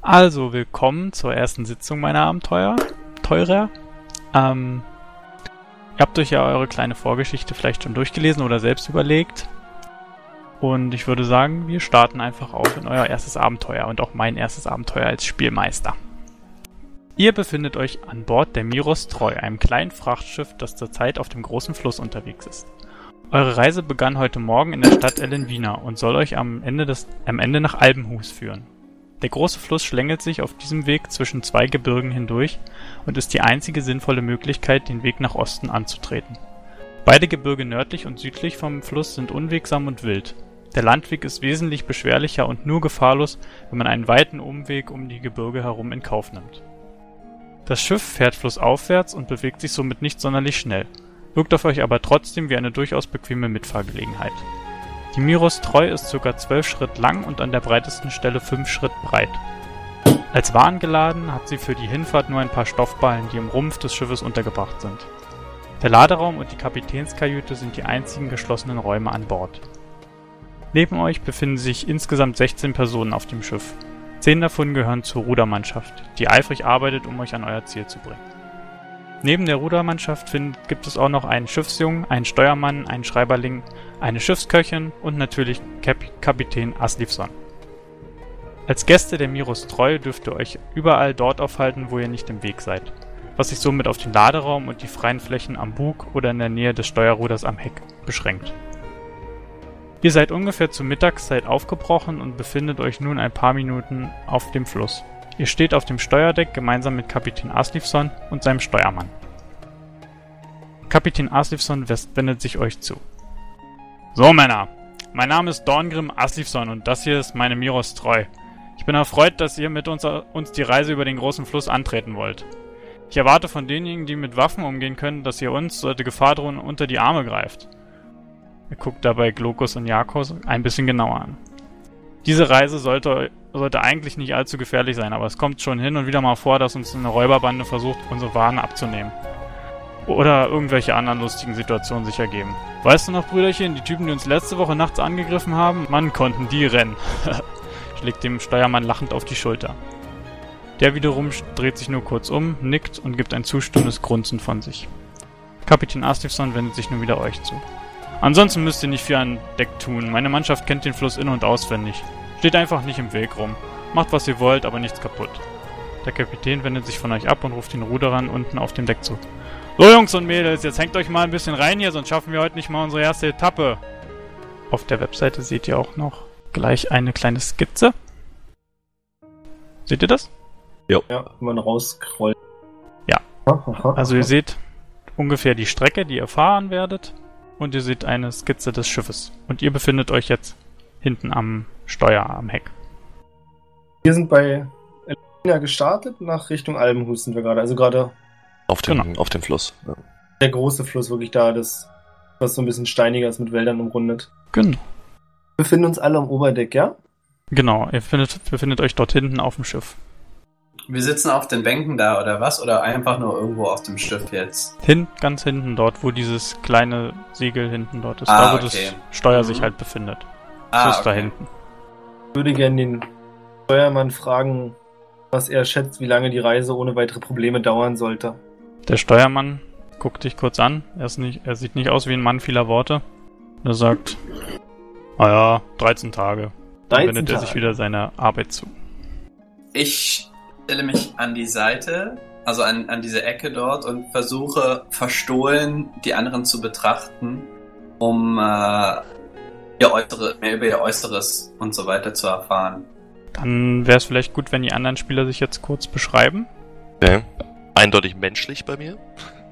Also, willkommen zur ersten Sitzung meiner Abenteuer. Teurer. Ähm, ihr habt euch ja eure kleine Vorgeschichte vielleicht schon durchgelesen oder selbst überlegt. Und ich würde sagen, wir starten einfach auf in euer erstes Abenteuer und auch mein erstes Abenteuer als Spielmeister. Ihr befindet euch an Bord der Miros Treu, einem kleinen Frachtschiff, das zurzeit auf dem großen Fluss unterwegs ist. Eure Reise begann heute Morgen in der Stadt Ellenwina und soll euch am Ende, des, am Ende nach Albenhus führen. Der große Fluss schlängelt sich auf diesem Weg zwischen zwei Gebirgen hindurch und ist die einzige sinnvolle Möglichkeit, den Weg nach Osten anzutreten. Beide Gebirge nördlich und südlich vom Fluss sind unwegsam und wild. Der Landweg ist wesentlich beschwerlicher und nur gefahrlos, wenn man einen weiten Umweg um die Gebirge herum in Kauf nimmt. Das Schiff fährt flussaufwärts und bewegt sich somit nicht sonderlich schnell, wirkt auf euch aber trotzdem wie eine durchaus bequeme Mitfahrgelegenheit. Die Miros Treu ist ca. 12 Schritt lang und an der breitesten Stelle 5 Schritt breit. Als Waren geladen hat sie für die Hinfahrt nur ein paar Stoffballen, die im Rumpf des Schiffes untergebracht sind. Der Laderaum und die Kapitänskajüte sind die einzigen geschlossenen Räume an Bord. Neben euch befinden sich insgesamt 16 Personen auf dem Schiff. Zehn davon gehören zur Rudermannschaft, die eifrig arbeitet, um euch an euer Ziel zu bringen. Neben der Rudermannschaft gibt es auch noch einen Schiffsjungen, einen Steuermann, einen Schreiberling, eine Schiffsköchin und natürlich Kap Kapitän Aslivson. Als Gäste der Miros Treu dürft ihr euch überall dort aufhalten, wo ihr nicht im Weg seid, was sich somit auf den Laderaum und die freien Flächen am Bug oder in der Nähe des Steuerruders am Heck beschränkt. Ihr seid ungefähr zur Mittagszeit aufgebrochen und befindet euch nun ein paar Minuten auf dem Fluss. Ihr steht auf dem Steuerdeck gemeinsam mit Kapitän Aslivson und seinem Steuermann. Kapitän Aslivson wendet sich euch zu. So, Männer. Mein Name ist Dorngrim Aslivson und das hier ist meine Miros Treu. Ich bin erfreut, dass ihr mit uns, uns die Reise über den großen Fluss antreten wollt. Ich erwarte von denjenigen, die mit Waffen umgehen können, dass ihr uns, sollte Gefahr drohen, unter die Arme greift. Er guckt dabei Glokus und Jakos ein bisschen genauer an. Diese Reise sollte sollte eigentlich nicht allzu gefährlich sein, aber es kommt schon hin und wieder mal vor, dass uns eine Räuberbande versucht, unsere Waren abzunehmen. Oder irgendwelche anderen lustigen Situationen sich ergeben. Weißt du noch, Brüderchen, die Typen, die uns letzte Woche nachts angegriffen haben? Mann, konnten die rennen. schlägt dem Steuermann lachend auf die Schulter. Der wiederum dreht sich nur kurz um, nickt und gibt ein zustimmendes Grunzen von sich. Kapitän Astifson wendet sich nun wieder euch zu. Ansonsten müsst ihr nicht viel an Deck tun. Meine Mannschaft kennt den Fluss in- und auswendig. Steht einfach nicht im Weg rum. Macht was ihr wollt, aber nichts kaputt. Der Kapitän wendet sich von euch ab und ruft den Ruderern unten auf dem Deck zu. So Jungs und Mädels, jetzt hängt euch mal ein bisschen rein hier, sonst schaffen wir heute nicht mal unsere erste Etappe. Auf der Webseite seht ihr auch noch gleich eine kleine Skizze. Seht ihr das? Jo. Ja, wenn man rausscrollt. Ja. Also ihr seht ungefähr die Strecke, die ihr fahren werdet. Und ihr seht eine Skizze des Schiffes. Und ihr befindet euch jetzt hinten am Steuer, am Heck. Wir sind bei Elena gestartet, nach Richtung Albenhus sind wir gerade. Also gerade auf dem, genau. auf dem Fluss. Ja. Der große Fluss, wirklich da, das, was so ein bisschen steiniger ist, mit Wäldern umrundet. Genau. Wir befinden uns alle am Oberdeck, ja? Genau, ihr findet, befindet euch dort hinten auf dem Schiff. Wir sitzen auf den Bänken da oder was? Oder einfach nur irgendwo auf dem Schiff jetzt? Hin, ganz hinten dort, wo dieses kleine Segel hinten dort ist. Ah, da, wo okay. das Steuer mhm. sich halt befindet. Ah, das ist okay. da hinten. Ich würde gerne den Steuermann fragen, was er schätzt, wie lange die Reise ohne weitere Probleme dauern sollte. Der Steuermann guckt dich kurz an. Er, ist nicht, er sieht nicht aus wie ein Mann vieler Worte. Er sagt, naja, 13 Tage. Dann 13 wendet er sich wieder seiner Arbeit zu. Ich stelle mich an die Seite, also an, an diese Ecke dort und versuche verstohlen die anderen zu betrachten, um äh, ihr Äußere, mehr über ihr Äußeres und so weiter zu erfahren. Dann wäre es vielleicht gut, wenn die anderen Spieler sich jetzt kurz beschreiben. Okay. Eindeutig menschlich bei mir.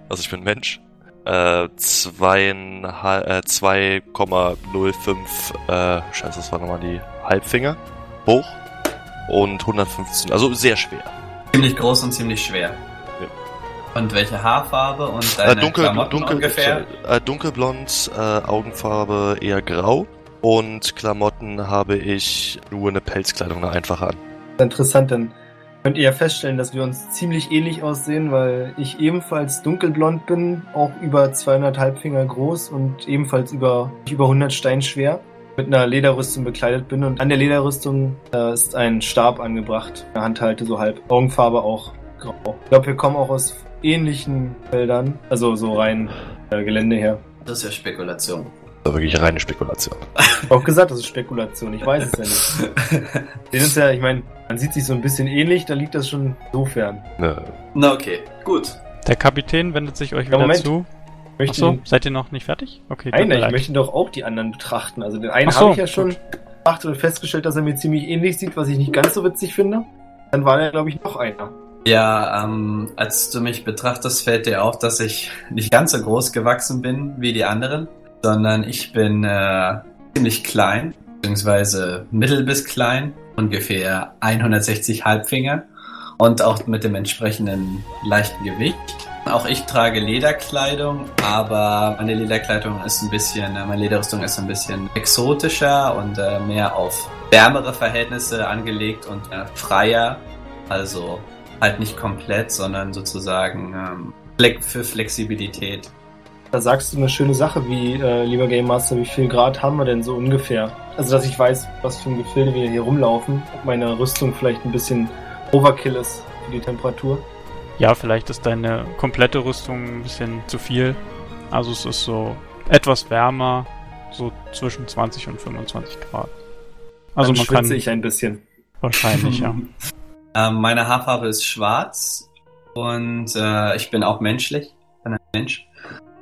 Also ich bin Mensch. Äh, 2,05 äh, scheiße, das war nochmal die Halbfinger hoch und 115, also sehr schwer. Ziemlich groß und ziemlich schwer. Ja. Und welche Haarfarbe und Äh, deine dunkel, Klamotten dunkel, ungefähr? äh, dunkelblond, äh, Augenfarbe eher grau. Und Klamotten habe ich nur eine Pelzkleidung, eine einfache an. Interessant, dann könnt ihr ja feststellen, dass wir uns ziemlich ähnlich aussehen, weil ich ebenfalls dunkelblond bin, auch über 200 Halbfinger groß und ebenfalls über, über 100 Stein schwer, mit einer Lederrüstung bekleidet bin und an der Lederrüstung äh, ist ein Stab angebracht, eine Handhalte so halb, Augenfarbe auch grau. Ich glaube, wir kommen auch aus ähnlichen Feldern, also so rein äh, Gelände her. Das ist ja Spekulation. Das war wirklich reine Spekulation. Auch gesagt, das ist Spekulation, ich weiß es ja nicht. Den ist ja, ich meine, man sieht sich so ein bisschen ähnlich, da liegt das schon insofern. Ne, Na okay, gut. Der Kapitän wendet sich euch Ja, wieder Moment. zu. Möchte Achso, seid ihr noch nicht fertig? Okay, Nein, ich möchte doch auch die anderen betrachten. Also den einen so, habe ich ja schon betrachtet und festgestellt, dass er mir ziemlich ähnlich sieht, was ich nicht ganz so witzig finde. Dann war da, glaube ich, noch einer. Ja, ähm, als du mich betrachtest, fällt dir auf, dass ich nicht ganz so groß gewachsen bin wie die anderen, sondern ich bin äh, ziemlich klein, beziehungsweise mittel bis klein, ungefähr 160 Halbfinger und auch mit dem entsprechenden leichten Gewicht. Auch ich trage Lederkleidung, aber meine Lederkleidung ist ein bisschen, äh, meine Lederrüstung ist ein bisschen exotischer und äh, mehr auf wärmere Verhältnisse angelegt und äh, freier. Also halt nicht komplett, sondern sozusagen ähm, für Flexibilität. Da sagst du eine schöne Sache, wie, äh, lieber Game Master, wie viel Grad haben wir denn so ungefähr? Also, dass ich weiß, was für ein Gefilde wir hier rumlaufen, ob meine Rüstung vielleicht ein bisschen Overkill ist für die Temperatur. Ja, vielleicht ist deine komplette Rüstung ein bisschen zu viel. Also es ist so etwas wärmer, so zwischen 20 und 25 Grad. Also Dann man kann ich ein bisschen. wahrscheinlich, ja. Ähm, meine Haarfarbe ist schwarz und äh, ich bin auch menschlich, bin ein Mensch.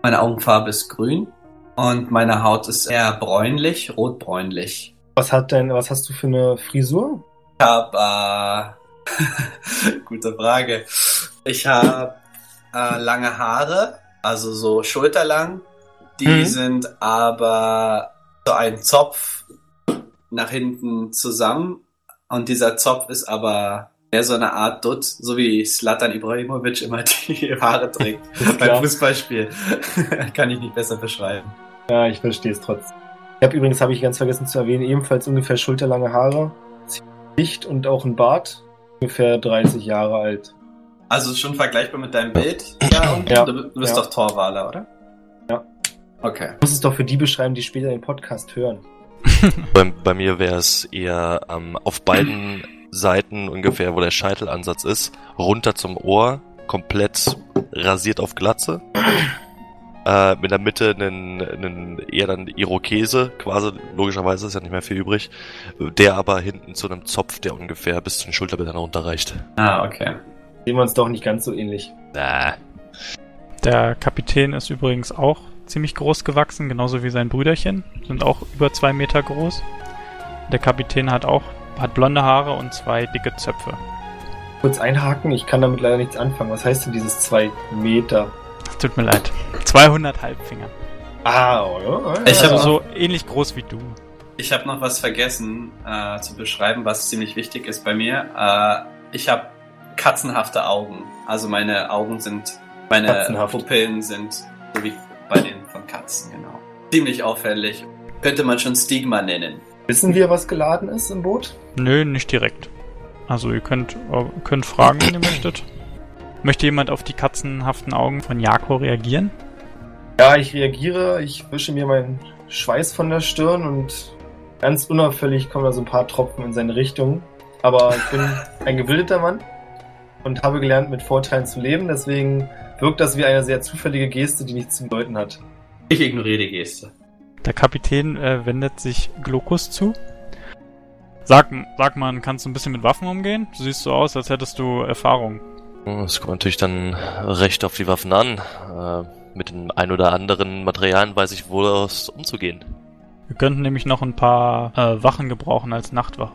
Meine Augenfarbe ist grün und meine Haut ist eher bräunlich, rotbräunlich. Was hat denn, was hast du für eine Frisur? Ich habe, äh, gute Frage. Ich habe äh, lange Haare, also so schulterlang. Die Mhm. sind aber so ein Zopf nach hinten zusammen. Und dieser Zopf ist aber mehr so eine Art Dutt, so wie Slatan Ibrahimovic immer die Haare trägt beim. Fußballspiel. Kann ich nicht besser beschreiben. Ja, ich verstehe es trotzdem. Ich habe übrigens, habe ich ganz vergessen zu erwähnen, ebenfalls ungefähr schulterlange Haare, ziemlich dicht und auch ein Bart, ungefähr 30 Jahre alt. Also schon vergleichbar mit deinem Bild? Ja, und Ja. du, du bist Ja. doch Torwaler, oder? Ja. Okay. Ich muss es doch für die beschreiben, die später den Podcast hören. bei, bei mir wäre es eher ähm, auf beiden Seiten ungefähr, wo der Scheitelansatz ist, runter zum Ohr, komplett rasiert auf Glatze. Äh, mit der Mitte einen, einen eher dann Irokese, quasi, logischerweise ist ja nicht mehr viel übrig, der aber hinten zu einem Zopf, der ungefähr bis zu den Schulterblättern runterreicht. Ah, okay. Sehen wir uns doch nicht ganz so ähnlich. Na, Der Kapitän ist übrigens auch ziemlich groß gewachsen, genauso wie sein Brüderchen. Sind auch über zwei Meter groß. Der Kapitän hat auch hat blonde Haare und zwei dicke Zöpfe. Kurz einhaken, ich kann damit leider nichts anfangen. Was heißt denn dieses 2 Meter? Tut mir leid. 200 Halbfinger. Ah, oder? Ich Also hab- so ähnlich groß wie du. Ich habe noch was vergessen äh, zu beschreiben, was ziemlich wichtig ist bei mir. Äh, ich habe katzenhafte Augen. Also meine Augen sind, meine Katzenhaft. Pupillen sind so wie bei den von Katzen, genau. Ziemlich auffällig. Könnte man schon Stigma nennen. Wissen wir, was geladen ist im Boot? Nö, nicht direkt. Also ihr könnt, äh, könnt fragen, wenn ihr möchtet. Möchte jemand auf die katzenhaften Augen von Jako reagieren? Ja, ich reagiere, ich wische mir meinen Schweiß von der Stirn und ganz unauffällig kommen da so ein paar Tropfen in seine Richtung. Aber ich bin ein gebildeter Mann und habe gelernt, mit Vorteilen zu leben. Deswegen wirkt das wie eine sehr zufällige Geste, die nichts zu bedeuten hat. Ich ignoriere die Geste. Der Kapitän äh, wendet sich Glokus zu. Sag, sag mal, kannst du ein bisschen mit Waffen umgehen? Du siehst so aus, als hättest du Erfahrung. Es kommt natürlich dann recht auf die Waffen an. Äh, mit den ein oder anderen Materialien weiß ich wohl aus umzugehen. Wir könnten nämlich noch ein paar äh, Wachen gebrauchen als Nachtwache.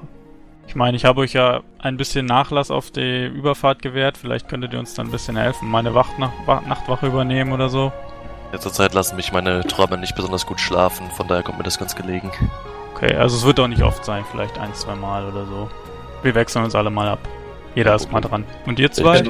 Ich meine, ich habe euch ja ein bisschen Nachlass auf die Überfahrt gewährt. Vielleicht könntet ihr uns dann ein bisschen helfen. Meine Wacht nach, Wa- Nachtwache übernehmen oder so. Letzter Zeit lassen mich meine Träume nicht besonders gut schlafen, von daher kommt mir das ganz gelegen. Okay, also es wird auch nicht oft sein. Vielleicht ein, zwei Mal oder so. Wir wechseln uns alle mal ab. Jeder ist mal dran. Und ihr zwei?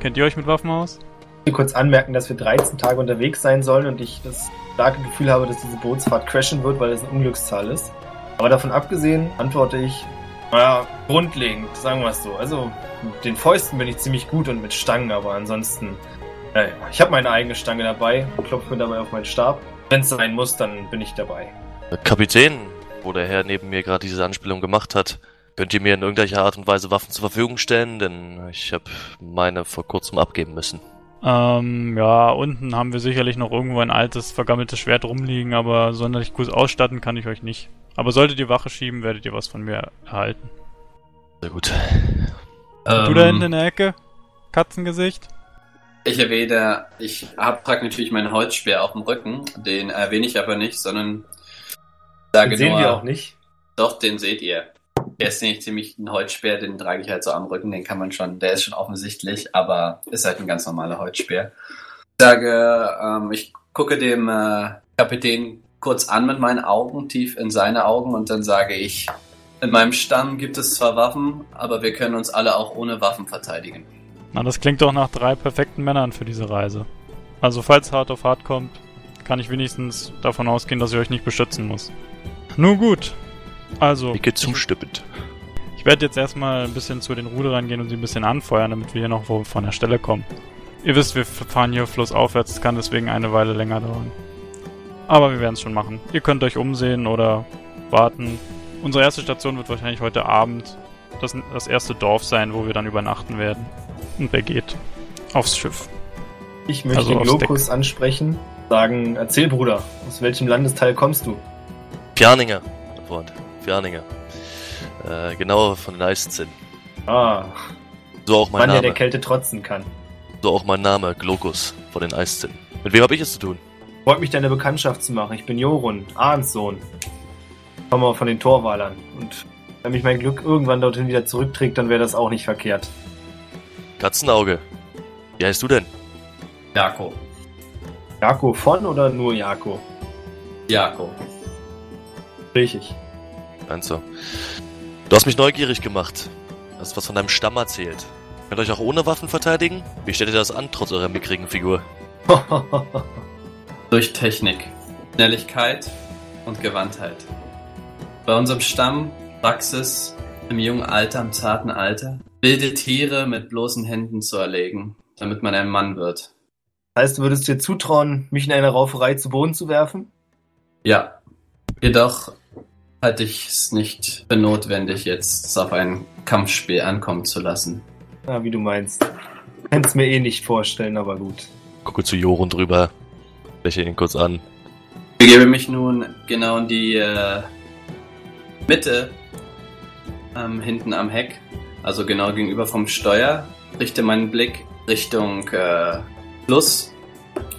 Kennt ihr euch mit Waffen aus? hier kurz anmerken, dass wir 13 Tage unterwegs sein sollen und ich das starke Gefühl habe, dass diese Bootsfahrt crashen wird, weil es eine Unglückszahl ist. Aber davon abgesehen antworte ich, naja, grundlegend, sagen wir es so. Also mit den Fäusten bin ich ziemlich gut und mit Stangen, aber ansonsten, naja, ich habe meine eigene Stange dabei und klopfe mir dabei auf meinen Stab. Wenn es sein muss, dann bin ich dabei. Kapitän, wo der Herr neben mir gerade diese Anspielung gemacht hat, könnt ihr mir in irgendeiner Art und Weise Waffen zur Verfügung stellen? Denn ich habe meine vor kurzem abgeben müssen. Ähm, ja, unten haben wir sicherlich noch irgendwo ein altes, vergammeltes Schwert rumliegen, aber sonderlich gut ausstatten kann ich euch nicht. Aber solltet ihr Wache schieben, werdet ihr was von mir erhalten. Sehr gut. du da hinten in der Ecke? Katzengesicht? Ich erwähne, ich hab trage natürlich meinen Holzspeer auf dem Rücken, den erwähne ich aber nicht, sondern sage Den sehen nur, wir auch nicht. Doch, den seht ihr. Der ist nämlich ziemlich ein Holzspeer, den trage ich halt so am Rücken, den kann man schon, der ist schon offensichtlich, aber ist halt ein ganz normaler Holzspeer. Ich sage, ähm, ich gucke dem äh, Kapitän kurz an mit meinen Augen, tief in seine Augen und dann sage ich, in meinem Stamm gibt es zwar Waffen, aber wir können uns alle auch ohne Waffen verteidigen. Na, das klingt doch nach drei perfekten Männern für diese Reise. Also, falls hart auf hart kommt, kann ich wenigstens davon ausgehen, dass ich euch nicht beschützen muss. Nun gut. Also, Nicke zustimmend. ich werde jetzt erstmal ein bisschen zu den Ruderern gehen und sie ein bisschen anfeuern, damit wir hier noch von der Stelle kommen. Ihr wisst, wir fahren hier flussaufwärts, es kann deswegen eine Weile länger dauern. Aber wir werden es schon machen. Ihr könnt euch umsehen oder warten. Unsere erste Station wird wahrscheinlich heute Abend das, das erste Dorf sein, wo wir dann übernachten werden. Und wer geht? Aufs Schiff. Ich möchte Also aufs Glokus ansprechen, sagen, erzähl Bruder, aus welchem Landesteil kommst du? Fjarninger, mein Freund. Fjarninger. Äh, genauer von den Eiszinn. Ah, So auch mein Mann, der Name. der Kälte trotzen kann. So auch mein Name, Glokus, von den Eiszinn. Mit wem habe ich es zu tun? Freut mich, deine Bekanntschaft zu machen. Ich bin Jorun, Ahns Sohn. Komme von den Torwalern. Und wenn mich mein Glück irgendwann dorthin wieder zurückträgt, dann wäre das auch nicht verkehrt. Katzenauge. Wie heißt du denn? Jako. Jako von oder nur Jako? Jako. Richtig. Meinst du? Du hast mich neugierig gemacht. Du hast was von deinem Stamm erzählt. Könnt ihr euch auch ohne Waffen verteidigen? Wie stellt ihr das an, trotz eurer mickrigen Figur? Durch Technik, Schnelligkeit und Gewandtheit. Bei unserem Stamm Praxis im jungen Alter, im zarten Alter, wilde Tiere mit bloßen Händen zu erlegen, damit man ein Mann wird. heißt, du würdest dir zutrauen, mich in einer Rauferei zu Boden zu werfen? Ja, jedoch halte ich es nicht für notwendig, jetzt es auf ein Kampfspiel ankommen zu lassen. Ja, wie du meinst. Kannst mir eh nicht vorstellen, aber gut. Gucke zu Jorun drüber. Lächle ihn kurz an. Ich begebe mich nun genau in die äh, Mitte ähm, hinten am Heck, also genau gegenüber vom Steuer, richte meinen Blick Richtung äh, Fluss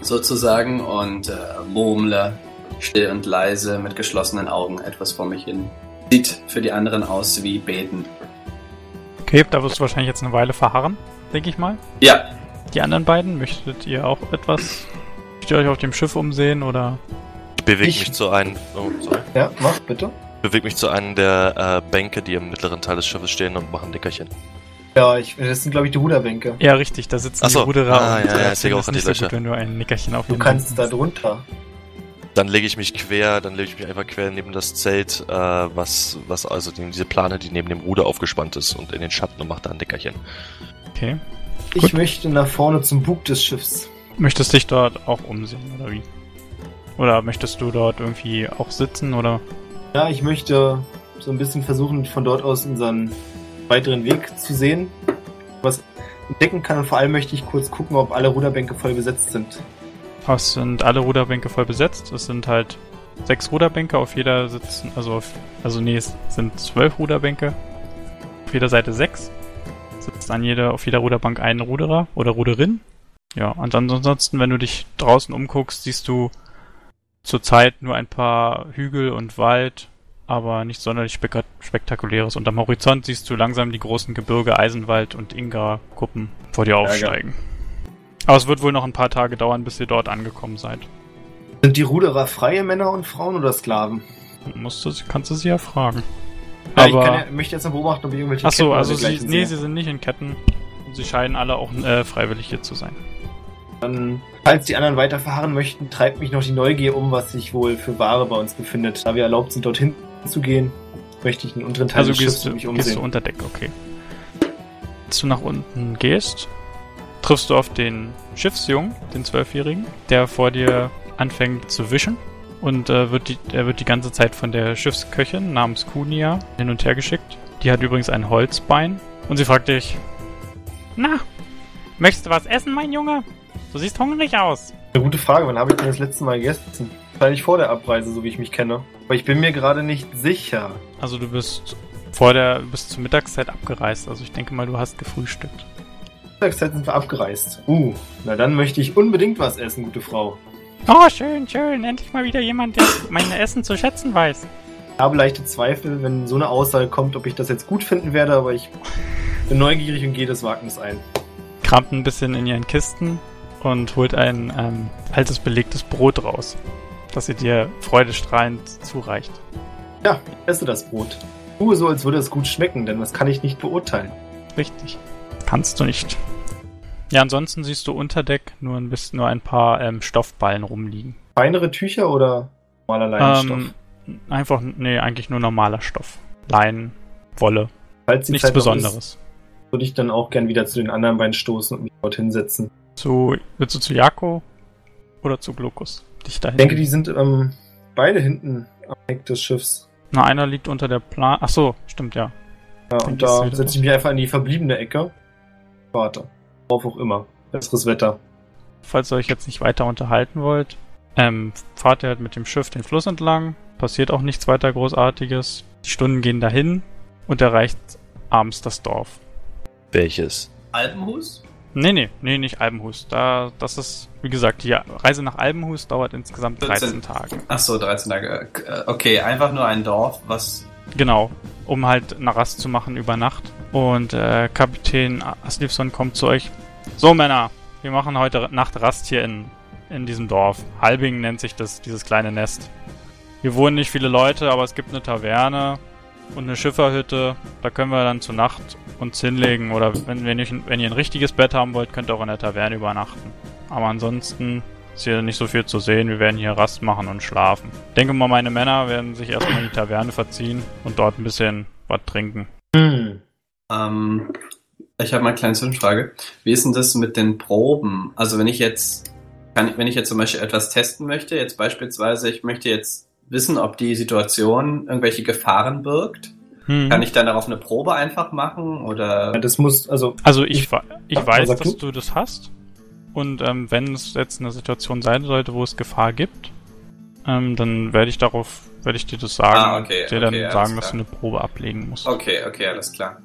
sozusagen und äh, murmle still und leise mit geschlossenen Augen etwas vor mich hin. Sieht für die anderen aus wie Beten. Okay, da wirst du wahrscheinlich jetzt eine Weile verharren, denke ich mal. Ja, Die anderen beiden, möchtet ihr auch etwas? Möchtet ihr euch auf dem Schiff umsehen oder? Ich bewege Ich- mich zu einem. Oh, sorry. Ja, mach bitte. Bewege mich zu einem der äh, Bänke, die im mittleren Teil des Schiffes stehen und mache ein Nickerchen. Ja, ich, das sind, glaube ich, die Ruderbänke. Ja, richtig, da sitzen Ach so. die Ruderer Ah, und ja, ja, ich sehe auch an die Löcher. gut, wenn du ein Nickerchen auf Du den kannst da drunter. Dann lege ich mich quer, dann lege ich mich einfach quer neben das Zelt, äh, was, was also die, diese Plane, die neben dem Ruder aufgespannt ist und in den Schatten und mache da ein Nickerchen. Okay. Ich Gut. möchte nach vorne zum Bug des Schiffs. Möchtest dich dort auch umsehen, oder wie? Oder möchtest du dort irgendwie auch sitzen, oder? Ja, ich möchte so ein bisschen versuchen, von dort aus unseren weiteren Weg zu sehen, was entdecken kann. Und vor allem möchte ich kurz gucken, ob alle Ruderbänke voll besetzt sind. Es sind alle Ruderbänke voll besetzt. Es sind halt sechs Ruderbänke, auf jeder sitzen, also auf, also nee, es sind zwölf Ruderbänke. Auf jeder Seite sechs. Sitzt an jeder, auf jeder Ruderbank ein Ruderer oder Ruderin. Ja, und ansonsten, wenn du dich draußen umguckst, siehst du zurzeit nur ein paar Hügel und Wald, aber nicht sonderlich spek spektakuläres. Und am Horizont siehst du langsam die großen Gebirge Eisenwald und Inga-Kuppen vor dir aufsteigen. Aber es wird wohl noch ein paar Tage dauern, bis ihr dort angekommen seid. Sind die Ruderer freie Männer und Frauen oder Sklaven? Musst du, kannst du sie ja fragen. Ja, Aber- ich kann ja, möchte jetzt mal beobachten, ob ich irgendwelche Ach so, also sie, nee, sie sind nicht in Ketten. Und sie scheinen alle auch äh, freiwillig hier zu sein. Dann, falls die anderen weiterfahren möchten, treibt mich noch die Neugier um, was sich wohl für Ware bei uns befindet. Da wir erlaubt sind, dorthin zu gehen, möchte ich den unteren Teil Also des Schiffs du, mich gehst du umsehen. unter Deck, okay. Als du nach unten gehst, triffst du auf den Schiffsjungen, den Zwölfjährigen, der vor dir anfängt zu wischen. Und äh, wird die, er wird die ganze Zeit von der Schiffsköchin namens Kunia hin und her geschickt. Die hat übrigens ein Holzbein. Und sie fragt dich, na, möchtest du was essen, mein Junge? Du siehst hungrig aus. Eine gute Frage, wann habe ich denn das letzte Mal gegessen? Wahrscheinlich vor der Abreise, so wie ich mich kenne. Aber ich bin mir gerade nicht sicher. Also du bist vor der, du bist zur Mittagszeit abgereist. Also ich denke mal, du hast gefrühstückt. Mittagszeit sind wir abgereist. Uh, na dann möchte ich unbedingt was essen, gute Frau. Oh, schön, schön. Endlich mal wieder jemand, der mein Essen zu schätzen weiß. Ich habe leichte Zweifel, wenn so eine Aussage kommt, ob ich das jetzt gut finden werde, aber ich bin neugierig und gehe das Wagnis ein. Kramt ein bisschen in ihren Kisten und holt ein ähm, altes belegtes Brot raus, das sie dir freudestrahlend zureicht. Ja, ich esse das Brot. Tue so, als würde es gut schmecken, denn das kann ich nicht beurteilen. Richtig. Kannst du nicht. Ja, ansonsten siehst du unter Deck nur ein bisschen, nur ein paar ähm, Stoffballen rumliegen. Feinere Tücher oder normaler Leinenstoff? Ähm, einfach, nee, eigentlich nur normaler Stoff. Leinen, Wolle, nichts Zeit Besonderes. Ist, würde ich dann auch gern wieder zu den anderen beiden stoßen und mich dort hinsetzen. Zu, willst du zu Jako oder zu Glokus? Dich dahin. Ich denke, die sind ähm, beide hinten am Heck des Schiffs. Na, einer liegt unter der Plan. Ach so, stimmt ja. Ja, und da setze ich mich einfach in die verbliebene Ecke. Warte. Worauf auch immer. Besseres Wetter. Falls ihr euch jetzt nicht weiter unterhalten wollt, ähm, fahrt ihr halt mit dem Schiff den Fluss entlang. Passiert auch nichts weiter Großartiges. Die Stunden gehen dahin und erreicht abends das Dorf. Welches? Alpenhus? Nee, nee, nee, nicht Albenhus. Da, das ist, wie gesagt, die Reise nach Albenhus dauert insgesamt 13 14. Tage. Ach so, 13 Tage. Äh, Okay, einfach nur ein Dorf, was Genau, um halt eine Rast zu machen über Nacht. Und äh, Kapitän Aslivson kommt zu euch. So, Männer, wir machen heute Nacht Rast hier in, in diesem Dorf. Halbing nennt sich das, dieses kleine Nest. Hier wohnen nicht viele Leute, aber es gibt eine Taverne und eine Schifferhütte. Da können wir dann zur Nacht uns hinlegen. Oder wenn, wenn, ihr, wenn ihr ein richtiges Bett haben wollt, könnt ihr auch in der Taverne übernachten. Aber ansonsten ist hier nicht so viel zu sehen. Wir werden hier Rast machen und schlafen. Ich denke mal, meine Männer werden sich erstmal in die Taverne verziehen und dort ein bisschen was trinken. Hm. Ähm, ich habe mal eine kleine Zwischenfrage. Wie ist denn das mit den Proben? Also wenn ich jetzt, kann, wenn ich jetzt zum Beispiel etwas testen möchte, jetzt beispielsweise, ich möchte jetzt wissen, ob die Situation irgendwelche Gefahren birgt, Hm. kann ich dann darauf eine Probe einfach machen oder? Das muss, also, Also ich, ich Ja, weiß, dass du. du das hast. Und ähm, wenn es jetzt eine Situation sein sollte, wo es Gefahr gibt, ähm, dann werde ich darauf, werde ich dir das sagen, Ah, okay, dir dann okay, alles sagen, dass klar. du eine Probe ablegen musst. Okay, okay, alles klar.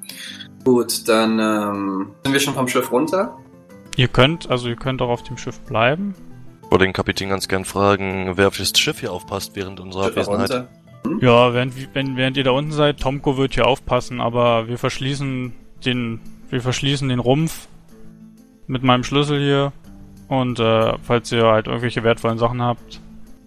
Gut, dann ähm, sind wir schon vom Schiff runter. Ihr könnt, also ihr könnt auch auf dem Schiff bleiben. Ich wollte den Kapitän ganz gern fragen, wer auf das Schiff hier aufpasst während unserer Abwesenheit. runter. Ja, während, wenn, während ihr da unten seid, Tomko wird hier aufpassen, aber wir verschließen den, wir verschließen den Rumpf mit meinem Schlüssel hier. Und äh, falls ihr halt irgendwelche wertvollen Sachen habt,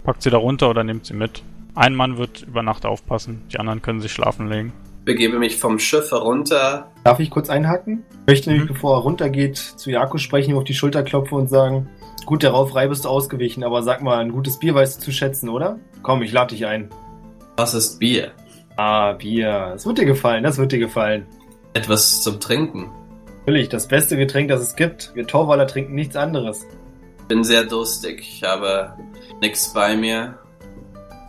packt sie da runter oder nehmt sie mit. Ein Mann wird über Nacht aufpassen, die anderen können sich schlafen legen. Begebe mich vom Schiff herunter. darf ich kurz einhaken? Ich möchte nämlich, Mhm. bevor er runtergeht, zu Jako sprechen, ihm auf die Schulter klopfen und sagen, gut, der Rauferei bist du ausgewichen, aber sag mal, ein gutes Bier weißt du zu schätzen, oder? Komm, ich lade dich ein. Was ist Bier? Ah, Bier. Das wird dir gefallen, das wird dir gefallen. Etwas zum Trinken. Natürlich, das beste Getränk, das es gibt. Wir Torwaller trinken nichts anderes. Bin sehr durstig. Ich habe nichts bei mir.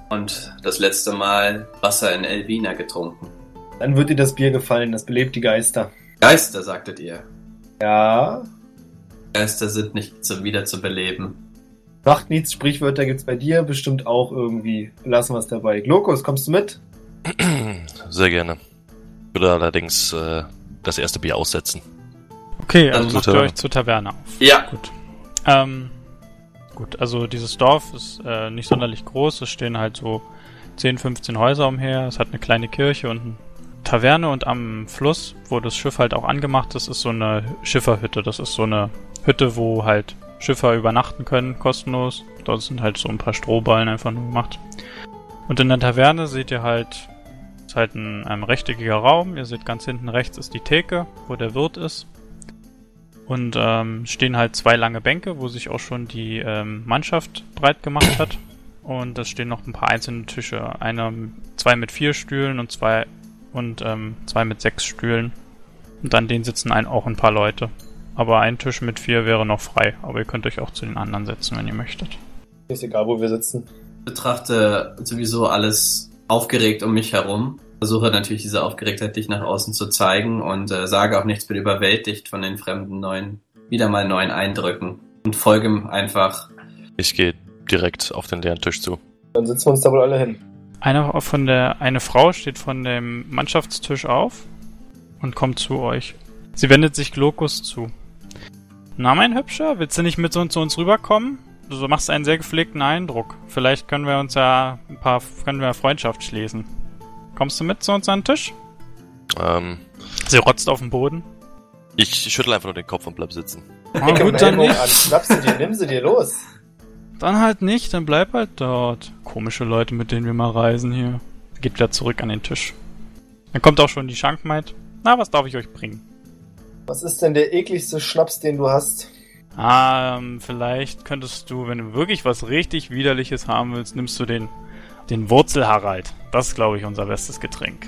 Und das letzte Mal Wasser in Elvina getrunken. Dann wird dir das Bier gefallen, das belebt die Geister. Geister, sagtet ihr. Ja, Geister sind nicht so wieder zu beleben. macht nichts, Sprichwörter gibt's bei dir bestimmt auch irgendwie. Lassen wir es dabei. Glokus, kommst du mit? Sehr gerne. Ich würde allerdings äh, das erste Bier aussetzen. Okay, also zur macht ihr Taverne. euch zur Taverne auf. Ja. Gut. Ähm, gut, also dieses Dorf ist äh, nicht sonderlich groß. Es stehen halt so 10, 15 Häuser umher. Es hat eine kleine Kirche und eine Taverne und am Fluss, wo das Schiff halt auch angemacht ist, ist so eine Schifferhütte. Das ist so eine Hütte, wo halt Schiffer übernachten können, kostenlos. Dort sind halt so ein paar Strohballen einfach nur gemacht. Und in der Taverne seht ihr halt, ist halt ein, ein rechteckiger Raum. Ihr seht ganz hinten rechts ist die Theke, wo der Wirt ist. Und ähm, stehen halt zwei lange Bänke, wo sich auch schon die ähm, Mannschaft breit gemacht hat. Und es stehen noch ein paar einzelne Tische. Einer, zwei mit vier Stühlen und zwei und ähm, zwei mit sechs Stühlen. Und an denen sitzen ein, auch ein paar Leute. Aber ein Tisch mit vier wäre noch frei. Aber ihr könnt euch auch zu den anderen setzen, wenn ihr möchtet. Ist egal, wo wir sitzen. betrachte sowieso alles aufgeregt um mich herum. Versuche natürlich diese Aufgeregtheit dich nach außen zu zeigen und äh, sage auch nichts, bin überwältigt von den fremden neuen, wieder mal neuen Eindrücken und folge einfach. Ich gehe direkt auf den leeren Tisch zu. Dann sitzen wir uns da wohl alle hin. Eine von der eine Frau steht von dem Mannschaftstisch auf und kommt zu euch. Sie wendet sich Glokus zu. Na, mein Hübscher, willst du nicht mit uns zu uns rüberkommen? Du machst einen sehr gepflegten Eindruck. Vielleicht können wir uns ja ein paar können wir Freundschaft schließen. Kommst du mit zu uns an den Tisch? Ähm, Sie rotzt auf den Boden. ich schüttel einfach nur den Kopf und bleib sitzen. Ah, gut, dann nicht. An. Schnapp sie dir, nimm sie dir los. Dann halt nicht, dann bleib halt dort. Komische Leute, mit denen wir mal reisen hier. Geht wieder zurück an den Tisch. Dann kommt auch schon die Schankmaid. Na, was darf ich euch bringen? Was ist denn der ekligste Schnaps, den du hast? Ähm, vielleicht könntest du, wenn du wirklich was richtig Widerliches haben willst, nimmst du den, den Wurzelharald. Das ist, glaube ich, unser bestes Getränk.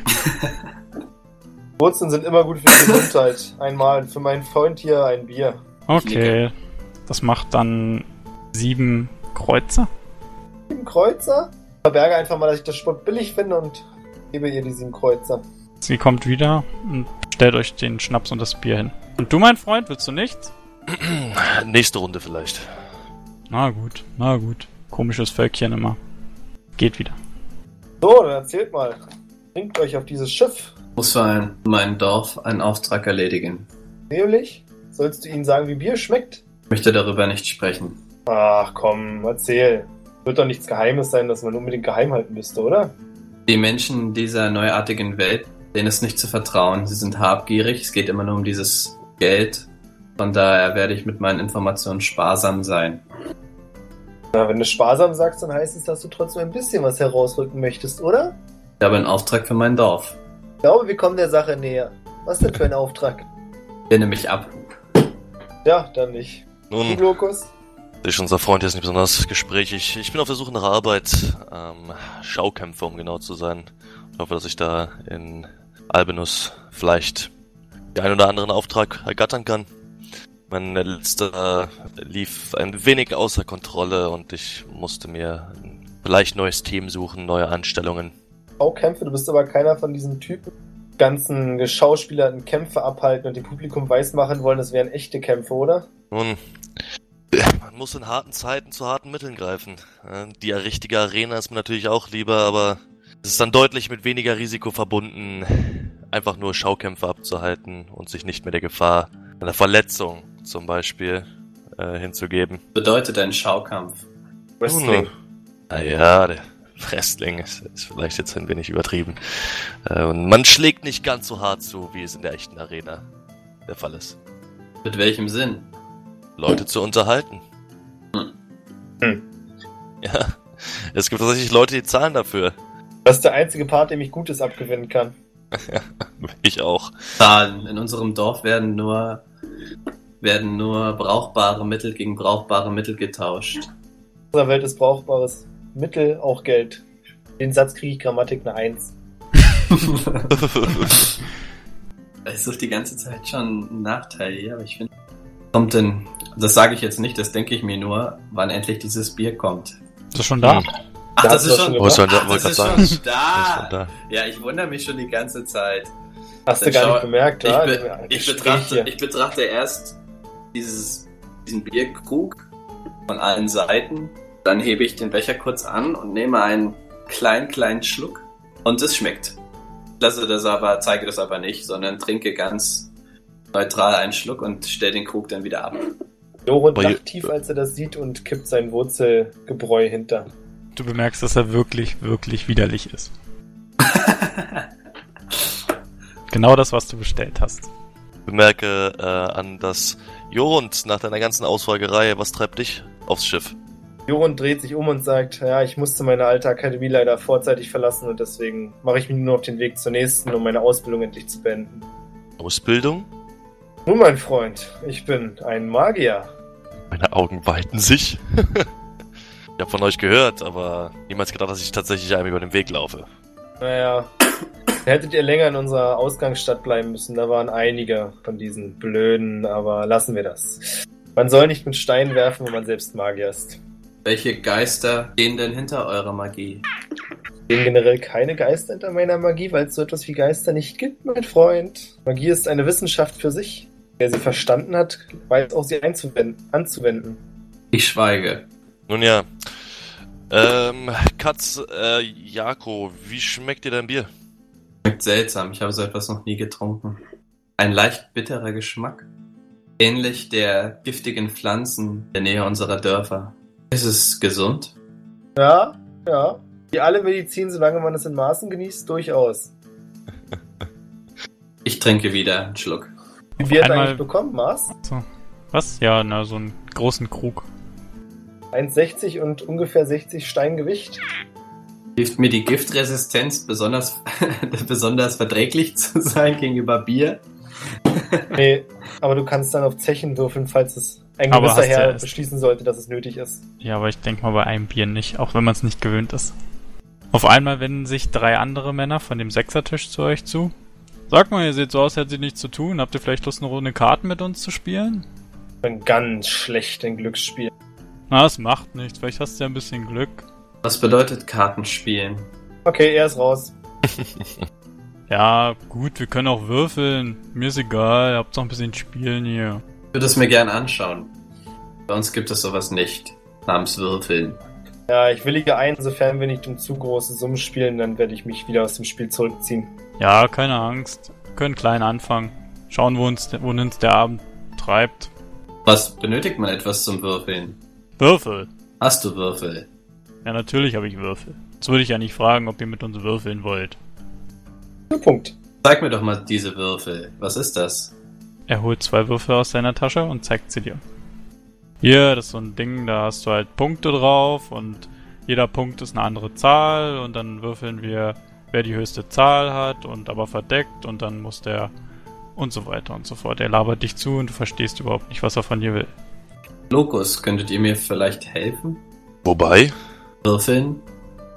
Wurzeln sind immer gut für die Gesundheit. Einmal für meinen Freund hier ein Bier. Okay. Das macht dann sieben Kreuzer. Sieben Kreuzer? Verberge einfach mal, dass ich das Sport billig finde und gebe ihr die sieben Kreuzer. Sie kommt wieder und stellt euch den Schnaps und das Bier hin. Und du, mein Freund, willst du nichts? Nächste Runde vielleicht. Na gut, na gut. Komisches Völkchen immer. Geht wieder. So, dann erzählt mal. Bringt euch auf dieses Schiff. Muss für ein, mein Dorf einen Auftrag erledigen. Nämlich, sollst du ihnen sagen, wie Bier schmeckt? Ich möchte darüber nicht sprechen. Ach komm, erzähl. Wird doch nichts Geheimes sein, dass man unbedingt geheim halten müsste, oder? Die Menschen dieser neuartigen Welt, denen ist nicht zu vertrauen. Sie sind habgierig, es geht immer nur um dieses Geld. Von daher werde ich mit meinen Informationen sparsam sein. Na, wenn du sparsam sagst, dann heißt es, dass du trotzdem ein bisschen was herausrücken möchtest, oder? Ich habe einen Auftrag für mein Dorf. Ich glaube, wir kommen der Sache näher. Was denn für ein Auftrag? Lehne mich ab. Ja, dann nicht. Du, Nun, Glokus? ist unser Freund jetzt nicht besonders gesprächig. Ich bin auf der Suche nach Arbeit. Ähm, Schaukämpfer, um genau zu sein. Ich hoffe, dass ich da in Albinus vielleicht den einen oder anderen Auftrag ergattern kann. Mein letzter lief ein wenig außer Kontrolle und ich musste mir vielleicht neues Team suchen, neue Anstellungen. Schaukämpfe, du bist aber keiner von diesen Typen, ganzen geschauspielerten Kämpfe abhalten und dem Publikum weismachen wollen, das wären echte Kämpfe, oder? Nun, man muss in harten Zeiten zu harten Mitteln greifen. Die richtige Arena ist mir natürlich auch lieber, aber es ist dann deutlich mit weniger Risiko verbunden, einfach nur Schaukämpfe abzuhalten und sich nicht mit der Gefahr einer Verletzung zum Beispiel äh, hinzugeben. Bedeutet ein Schaukampf. Wrestling. Naja, der Wrestling ist, ist vielleicht jetzt ein wenig übertrieben. Äh, und man schlägt nicht ganz so hart zu, wie es in der echten Arena der Fall ist. Mit welchem Sinn? Leute zu unterhalten. Hm. Ja, es gibt tatsächlich Leute, die zahlen dafür. Das ist der einzige Part, dem ich Gutes abgewinnen kann. Ich auch. Zahlen. In unserem Dorf werden nur, werden nur brauchbare Mittel gegen brauchbare Mittel getauscht. In unserer Welt ist brauchbares Mittel auch Geld. Den Satz kriege ich Grammatik eine Eins. Ich suche die ganze Zeit schon einen Nachteil hier, aber ich finde. Kommt denn, das sage ich jetzt nicht, das denke ich mir nur, wann endlich dieses Bier kommt. Ist das schon da? Hm. Ach, Da das ist du schon. Ach, da? Wollte das ist schon da. schon da. Ja, ich wundere mich schon die ganze Zeit. Hast du Dann gar schau- nicht bemerkt, Ich, ja? be ich, betrachte, ich betrachte erst dieses, diesen Bierkrug von allen Seiten. Dann hebe ich den Becher kurz an und nehme einen kleinen, kleinen Schluck. Und es schmeckt. Lasse das aber, zeige das aber nicht, sondern trinke ganz neutral einen Schluck und stelle den Krug dann wieder ab. Joron Aber lacht tief, als er das sieht und kippt sein Wurzelgebräu hinter. Du bemerkst, dass er wirklich, wirklich widerlich ist. Genau das, was du bestellt hast. Bemerke äh, an das Jorund nach deiner ganzen Ausfragerei, was treibt dich aufs Schiff? Joron dreht sich um und sagt, ja, ich musste meine alte Akademie leider vorzeitig verlassen und deswegen mache ich mich nur auf den Weg zur nächsten, um meine Ausbildung endlich zu beenden. Ausbildung? Nun, mein Freund, ich bin ein Magier. Meine Augen weiten sich. ich habe von euch gehört, aber niemals gedacht, dass ich tatsächlich einem über den Weg laufe. Naja, hättet ihr länger in unserer Ausgangsstadt bleiben müssen. Da waren einige von diesen Blöden, aber lassen wir das. Man soll nicht mit Steinen werfen, wenn man selbst Magier ist. Welche Geister gehen denn hinter eurer Magie? Gehen generell keine Geister hinter meiner Magie, weil es so etwas wie Geister nicht gibt, mein Freund. Magie ist eine Wissenschaft für sich. Wer sie verstanden hat, weiß auch sie anzuwenden. Ich schweige. Nun ja. Ähm, Katz, äh, Jako, wie schmeckt dir dein Bier? Schmeckt seltsam. Ich habe so etwas noch nie getrunken. Ein leicht bitterer Geschmack. Ähnlich der giftigen Pflanzen in der Nähe unserer Dörfer. Ist es gesund? Ja, ja. Wie alle Medizin, solange man es in Maßen genießt, durchaus. Ich trinke wieder einen Schluck. Wie hat er einmal- eigentlich bekommen, Maß? So. Was? Ja, na, so einen großen Krug. 1,60 und ungefähr 60 Stein Gewicht. Hilft mir die Giftresistenz besonders, besonders verträglich zu sein gegenüber Bier? Nee, aber du kannst dann auf Zechen würfeln, falls es ein gewisser Herr erst. beschließen sollte, dass es nötig ist. Ja, aber ich denke mal bei einem Bier nicht, auch wenn man es nicht gewöhnt ist. Auf einmal wenden sich drei andere Männer von dem Sechsertisch zu euch zu. Sag mal, ihr seht so aus, als hättet ihr nichts zu tun. Habt ihr vielleicht Lust, eine Runde Karten mit uns zu spielen? Ich bin ganz schlecht in Glücksspiel. Na, es macht nichts. Vielleicht hast du ja ein bisschen Glück. Was bedeutet Kartenspielen? Okay, er ist raus. Ja, gut, wir können auch würfeln. Mir ist egal, habt noch ein bisschen spielen hier. Ich würde es mir gern anschauen. Bei uns gibt es sowas nicht. Namens Würfeln. Ja, ich willige ein, sofern wir nicht um zu große Summen spielen, dann werde ich mich wieder aus dem Spiel zurückziehen. Ja, keine Angst. Wir können klein anfangen. Schauen, wo uns, wohin uns der Abend treibt. Was benötigt man etwas zum Würfeln? Würfel. Hast du Würfel? Ja, natürlich habe ich Würfel. Jetzt würde ich ja nicht fragen, ob ihr mit uns würfeln wollt. Punkt. Zeig mir doch mal diese Würfel. Was ist das? Er holt zwei Würfel aus seiner Tasche und zeigt sie dir. Hier, das ist so ein Ding, da hast du halt Punkte drauf und jeder Punkt ist eine andere Zahl und dann würfeln wir, wer die höchste Zahl hat und aber verdeckt und dann muss der und so weiter und so fort. Er labert dich zu und du verstehst überhaupt nicht, was er von dir will. Lokus, könntet ihr mir vielleicht helfen? Wobei? Würfeln?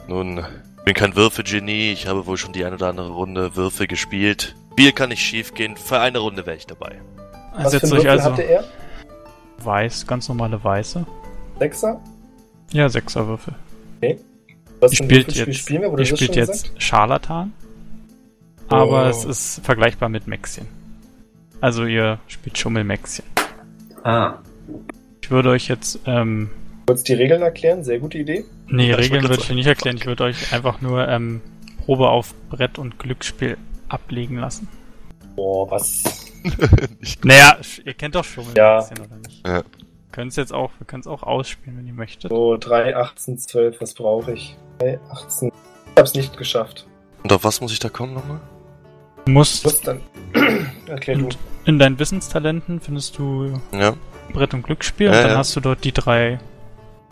Nun, ich bin kein Würfelgenie, ich habe wohl schon die eine oder andere Runde Würfel gespielt. Bier kann nicht schief gehen, für eine Runde wäre ich dabei. Was für Setzt einen euch Würfel also hatte er? weiß, ganz normale weiße. Sechser? Ja, Sechserwürfel. Was Ihr für spielt jetzt, spielen wir? Wurde ihr spielt schon jetzt gesagt? Scharlatan. Aber Oh. es ist vergleichbar mit Mäxchen. Also ihr spielt Schummelmäxchen. Ah. Ich würde euch jetzt, ähm, Kurz die Regeln erklären, sehr gute Idee. nee, Ja, Regeln würde ich euch nicht erklären. Ich würde euch einfach nur, ähm, Probe auf Brett und Glücksspiel ablegen lassen. Boah, was? Naja, ihr kennt doch Schummelmäxchen, oder nicht? Ja. Können es jetzt auch, wir können es auch ausspielen, wenn ihr möchtet. So, 3, 18, 12, was brauche ich? 3, 18. Ich hab's nicht geschafft. Und auf was muss ich da kommen nochmal? Du musst Muss dann. Erklär du. in deinen Wissenstalenten findest du Ja. Brett und Glücksspiel Ja, und dann ja. hast du dort die drei,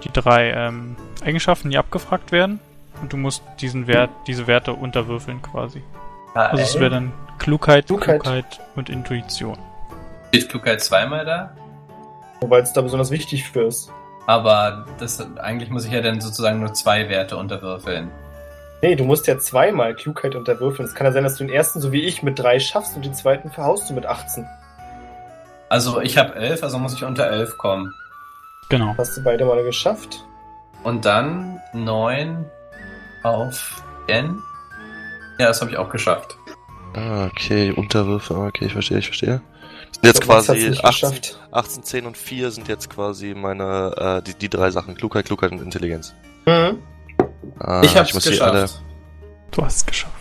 die drei ähm, Eigenschaften, die abgefragt werden. Und du musst diesen Wert, diese Werte unterwürfeln quasi. Also es wäre dann Klugheit, Klugheit. Klugheit, und Intuition. Steht Klugheit zweimal da? Weil es da besonders wichtig für ist. Aber das, eigentlich muss ich ja dann sozusagen nur zwei Werte unterwürfeln. Nee, du musst ja zweimal Klugheit unterwürfeln. Es kann ja sein, dass du den ersten, so wie ich, mit 3 schaffst und den zweiten verhaust du mit 18. Also ich habe elf, also muss ich unter elf kommen. Genau. Hast du beide mal geschafft? Und dann neun auf N. Ja, das habe ich auch geschafft. Ah, okay, Unterwürfe, ah, okay, ich verstehe, ich verstehe. Sind jetzt quasi nicht 18, geschafft. 18, 10 und 4 sind jetzt quasi meine, äh, die, die drei Sachen. Klugheit, Klugheit und Intelligenz. Mhm. Ah, ich hab's muss die geschafft. alle. Du hast es geschafft.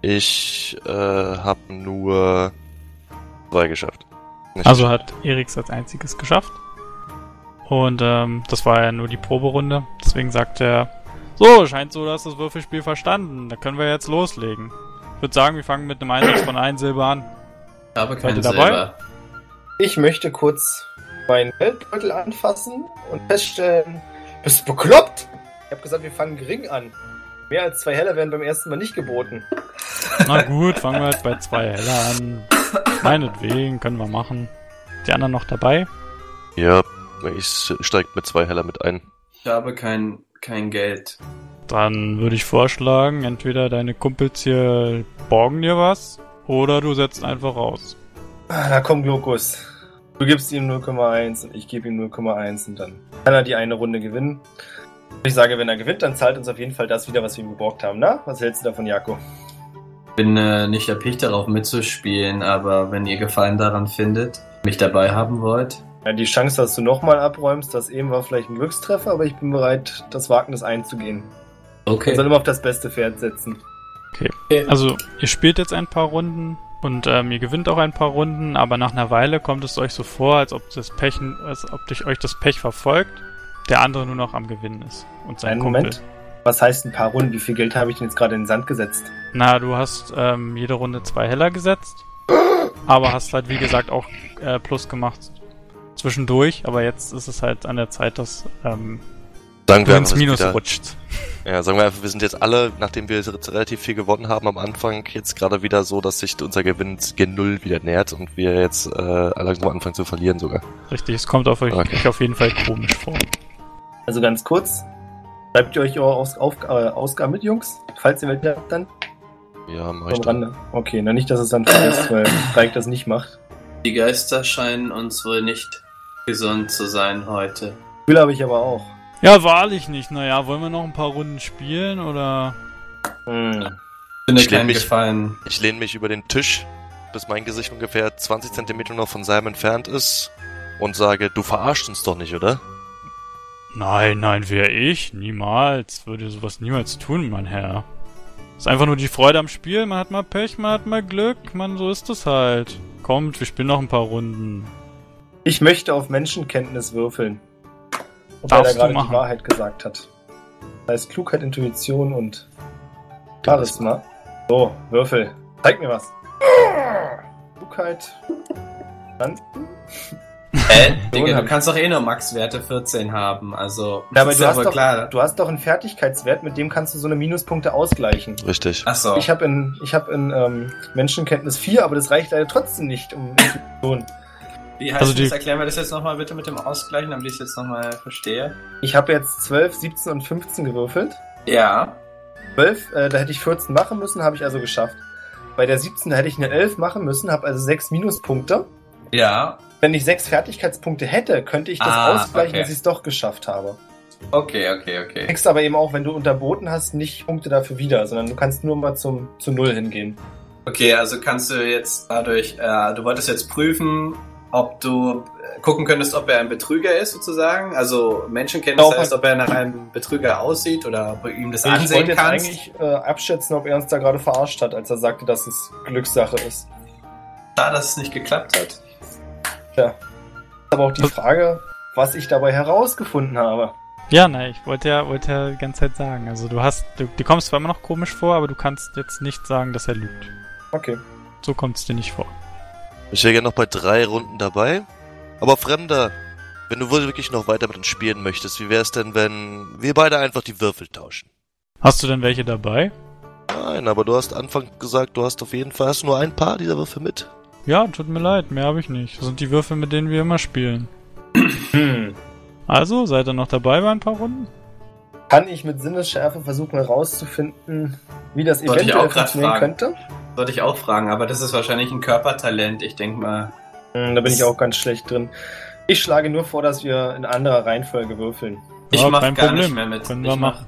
Ich äh, habe nur zwei geschafft. Nicht Also hat Eriks als einziges geschafft. Und ähm, das war ja nur die Proberunde. Deswegen sagt er, so, scheint so, dass das Würfelspiel verstanden. Da können wir jetzt loslegen. Ich würde sagen, wir fangen mit einem Einsatz von 1 Silber an. Ich habe kein ihr dabei? Silber. Ich möchte kurz meinen Geldbeutel anfassen und feststellen, bist du bekloppt? Ich habe gesagt, wir fangen gering an. Mehr als zwei Heller werden beim ersten Mal nicht geboten. Na gut, fangen wir halt bei 2 Heller an. Meinetwegen, können wir machen. Die anderen noch dabei? Ja, ich steig mit zwei Heller mit ein. Ich habe kein, kein Geld. Dann würde ich vorschlagen, entweder deine Kumpels hier borgen dir was oder du setzt einfach raus. Ah, Da kommt Glokus. Du gibst ihm 0,1 und ich gebe ihm 0,1 und dann kann er die eine Runde gewinnen. Ich sage, wenn er gewinnt, dann zahlt uns auf jeden Fall das wieder, was wir ihm geborgt haben. Na, was hältst du davon, Jako? Bin äh, nicht erpicht darauf mitzuspielen, aber wenn ihr Gefallen daran findet, mich dabei haben wollt, Ja, die Chance, dass du nochmal abräumst, das eben war vielleicht ein Glückstreffer, aber ich bin bereit, das Wagnis einzugehen. Man okay. soll immer auf das beste Pferd setzen. Also, ihr spielt jetzt ein paar Runden und ähm, ihr gewinnt auch ein paar Runden, aber nach einer Weile kommt es euch so vor, als ob das Pech, als ob dich euch das Pech verfolgt, der andere nur noch am Gewinnen ist. Und sein Einen Kumpel. Moment. Was heißt ein paar Runden? Wie viel Geld habe ich denn jetzt gerade in den Sand gesetzt? Na, du hast ähm, jede Runde zwei Heller gesetzt, aber hast halt wie gesagt auch äh, Plus gemacht zwischendurch, aber jetzt ist es halt an der Zeit, dass ähm, Sagen du wir ins einfach, Minus wieder, rutscht. Ja, sagen wir einfach, wir sind jetzt alle, nachdem wir jetzt relativ viel gewonnen haben am Anfang, jetzt gerade wieder so, dass sich unser Gewinn gen Null wieder nähert und wir jetzt äh, langsam anfangen zu verlieren sogar. Richtig, es kommt auf euch Okay. auf jeden Fall komisch vor. Also ganz kurz. Schreibt ihr euch eure Aus Auf äh, Ausgaben mit, Jungs? Falls ihr welche habt, dann? Ja, mach ich dann. Rande. Okay, na nicht, dass es dann vergisst, weil Reik das nicht macht. Die Geister scheinen uns wohl nicht gesund zu sein heute. Gefühl habe ich aber auch. Ja, wahrlich nicht. Naja, wollen wir noch ein paar Runden spielen oder? Hm. Ich lehn keinen mich- Gefallen. Ich lehne mich über den Tisch, bis mein Gesicht ungefähr 20 Zentimeter noch von seinem entfernt ist und sage, du verarscht uns doch nicht, oder? Nein, nein, wer ich? Niemals. Würde sowas niemals tun, mein Herr. Ist einfach nur die Freude am Spiel. Man hat mal Pech, man hat mal Glück. Man, so ist es halt. Kommt, wir spielen noch ein paar Runden. Ich möchte auf Menschenkenntnis würfeln. Ob er da gerade die Wahrheit gesagt hat. Das heißt Klugheit, Intuition und Charisma. So, Würfel. Zeig mir was. Klugheit. Dann. Hä? Digga, Unheimlich. du kannst doch eh nur Max-Werte 14 haben, also. Ja, aber ist du hast, wohl doch, klar. du hast doch einen Fertigkeitswert, mit dem kannst du so eine Minuspunkte ausgleichen. Richtig. Achso. Ich habe in, ich hab in ähm, Menschenkenntnis 4, aber das reicht leider trotzdem nicht, um Intuition. Wie heißt Also die- das? Erklären wir das jetzt nochmal bitte mit dem Ausgleichen, damit ich es jetzt nochmal verstehe. Ich habe jetzt 12, 17 und 15 gewürfelt. Ja. 12, äh, da hätte ich 14 machen müssen, habe ich also geschafft. Bei der 17, da hätte ich eine 11 machen müssen, habe also 6 Minuspunkte. Ja. Wenn ich 6 Fertigkeitspunkte hätte, könnte ich das Ah, ausgleichen, okay. dass ich es doch geschafft habe. Okay, okay, Du okay. kriegst aber eben auch, wenn du unterboten hast, nicht Punkte dafür wieder, sondern du kannst nur mal zum, zu Null hingehen. Okay, also kannst du jetzt dadurch, äh, du wolltest jetzt prüfen, ob du äh, gucken könntest, ob er ein Betrüger ist sozusagen. Also Menschenkenntnis Genau. heißt, ob er nach einem Betrüger aussieht oder ob du ihm das ich ansehen wollte jetzt kannst. eigentlich äh, abschätzen, ob er uns da gerade verarscht hat, als er sagte, dass es Glückssache ist. Da, dass es nicht geklappt hat. Aber auch die Frage, was ich dabei herausgefunden habe. Ja, nein, ich wollte ja, wollte ja die ganze Zeit sagen. Also du hast, du, dir kommst zwar immer noch komisch vor, aber du kannst jetzt nicht sagen, dass er lügt. Okay. So kommt es dir nicht vor. Ich wäre gerne noch bei drei Runden dabei. Aber Fremder, wenn du wohl wirklich noch weiter mit uns spielen möchtest, wie wäre es denn, wenn wir beide einfach die Würfel tauschen? Hast du denn welche dabei? Nein, aber du hast Anfang gesagt, du hast auf jeden Fall hast nur ein paar dieser Würfel mit. Ja, tut mir leid, mehr habe ich nicht. Das sind die Würfel, mit denen wir immer spielen. Also, seid ihr noch dabei bei ein paar Runden? Kann ich mit Sinnesschärfe versuchen herauszufinden, wie das Sollte ich eventuell funktionieren fragen. könnte? Sollte ich auch fragen, aber das ist wahrscheinlich ein Körpertalent. Ich denke mal. Hm, da bin ich auch ganz schlecht drin. Ich schlage nur vor, dass wir in anderer Reihenfolge würfeln. Ich Ja, mach kein gar Problem. nicht mehr mit. Können ich wir mach, machen.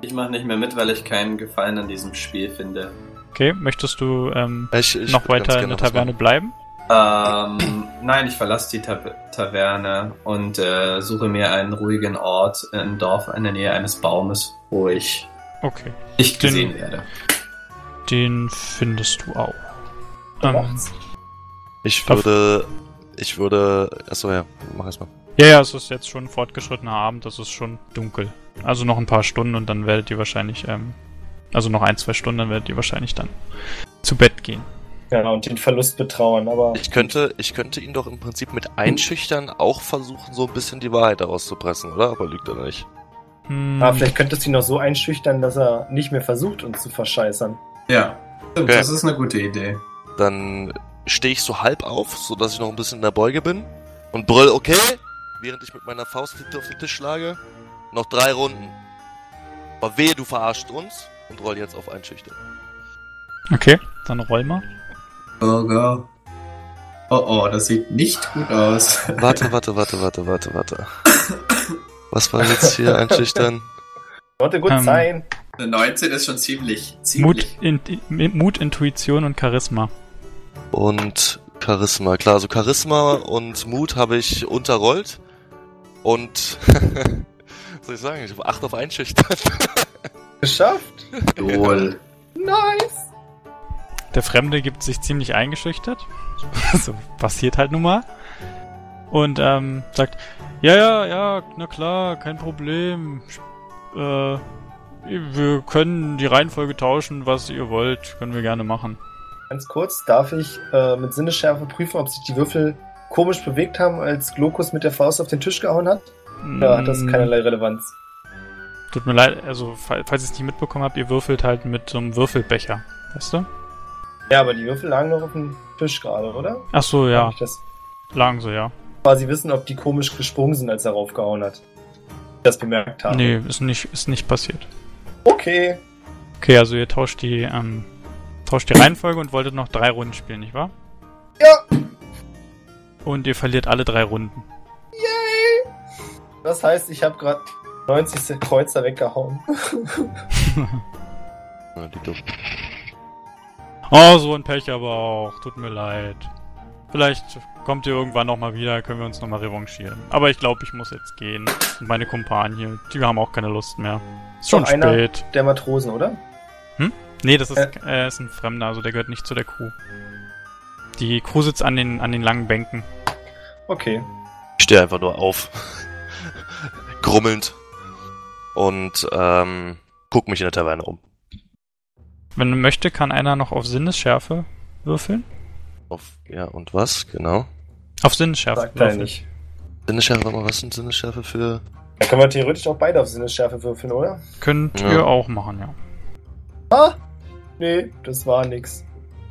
ich mach nicht mehr mit, weil ich keinen Gefallen an diesem Spiel finde. Okay, möchtest du ähm, Ich, ich noch weiter in der Taverne machen. bleiben? Ähm, nein, ich verlasse die Ta Taverne und äh, suche mir einen ruhigen Ort im Dorf in der Nähe eines Baumes, wo ich Okay, nicht Den- gesehen werde. den findest du auch. Ähm, Ich würde, ich würde, achso ja, mach erst mal. ja, ja, es ist jetzt schon fortgeschrittener Abend, es ist schon dunkel. Also noch ein paar Stunden und dann werdet ihr wahrscheinlich, ähm, also noch ein, zwei Stunden, dann werdet ihr wahrscheinlich dann zu Bett gehen. Ja, und den Verlust betrauern, aber Ich könnte, ich könnte ihn doch im Prinzip mit Einschüchtern auch versuchen, so ein bisschen die Wahrheit daraus zu pressen, oder? Aber lügt er nicht. Hm, aber vielleicht könntest du ihn noch so einschüchtern, dass er nicht mehr versucht, uns zu verscheißern. Ja, Okay. das ist eine gute Idee. Dann stehe ich so halb auf, so dass ich noch ein bisschen in der Beuge bin und brüll, okay, während ich mit meiner Faust auf den Tisch schlage, noch drei Runden. Aber wehe, du verarscht uns und roll jetzt auf Einschüchtern. Okay, dann roll mal. Burger. Oh oh, das sieht nicht gut aus. Warte, warte, warte, warte, warte, warte. Was war jetzt hier Einschüchtern? Sollte gut Ähm, sein. Eine 19 ist schon ziemlich, Mut, ziemlich. in, Mut, Intuition und Charisma. Und Charisma, klar, so Charisma und Mut habe ich unterrollt. Und was soll ich sagen, ich habe 8 auf Einschüchtern. Geschafft. Lol. Nice. Der Fremde gibt sich ziemlich eingeschüchtert. so passiert halt nun mal. Und ähm, sagt, ja, ja, ja, na klar, kein Problem. Äh, wir können die Reihenfolge tauschen, was ihr wollt, können wir gerne machen. Ganz kurz, darf ich äh, mit Sinnesschärfe prüfen, ob sich die Würfel komisch bewegt haben, als Glokus mit der Faust auf den Tisch gehauen hat? Ja, hat das Mm, keinerlei Relevanz. Tut mir leid, also fall- falls ihr es nicht mitbekommen habt, ihr würfelt halt mit so einem Würfelbecher. Weißt du? Ja, aber die Würfel lagen noch auf dem Tisch gerade, oder? Ach so, ja, das lagen so, ja. quasi wissen, ob die komisch gesprungen sind, als er raufgehauen hat. Das bemerkt haben. Nee, ist nicht, ist nicht passiert. Okay. Okay, also ihr tauscht die, ähm, tauscht die Reihenfolge und wolltet noch drei Runden spielen, nicht wahr? Ja. Und ihr verliert alle drei Runden. Yay! Das heißt, ich habe gerade 90 Kreuzer weggehauen. Ja, die. Oh, so ein Pech aber auch. Tut mir leid. Vielleicht kommt ihr irgendwann nochmal wieder, können wir uns nochmal revanchieren. Aber ich glaube, ich muss jetzt gehen. Und meine Kumpanen hier, die haben auch keine Lust mehr. Ist schon einer spät. Der Matrosen, oder? Nee, das ist, äh, ist ein Fremder, also der gehört nicht zu der Crew. Die Crew sitzt an den, an den langen Bänken. Okay. Ich stehe einfach nur auf. Grummelnd. Und ähm, guck mich in der Taverne um. Wenn man möchte, kann einer noch auf Sinnesschärfe würfeln. Auf, ja, und was? Genau. Auf Sinnesschärfe Sagt er würfeln. nicht. Sinnesschärfe, warte mal, was sind Sinnesschärfe für. Da können wir theoretisch auch beide auf Sinnesschärfe würfeln, oder? Könnt Ja. ihr auch machen, ja. Ah! Nee, das war nix.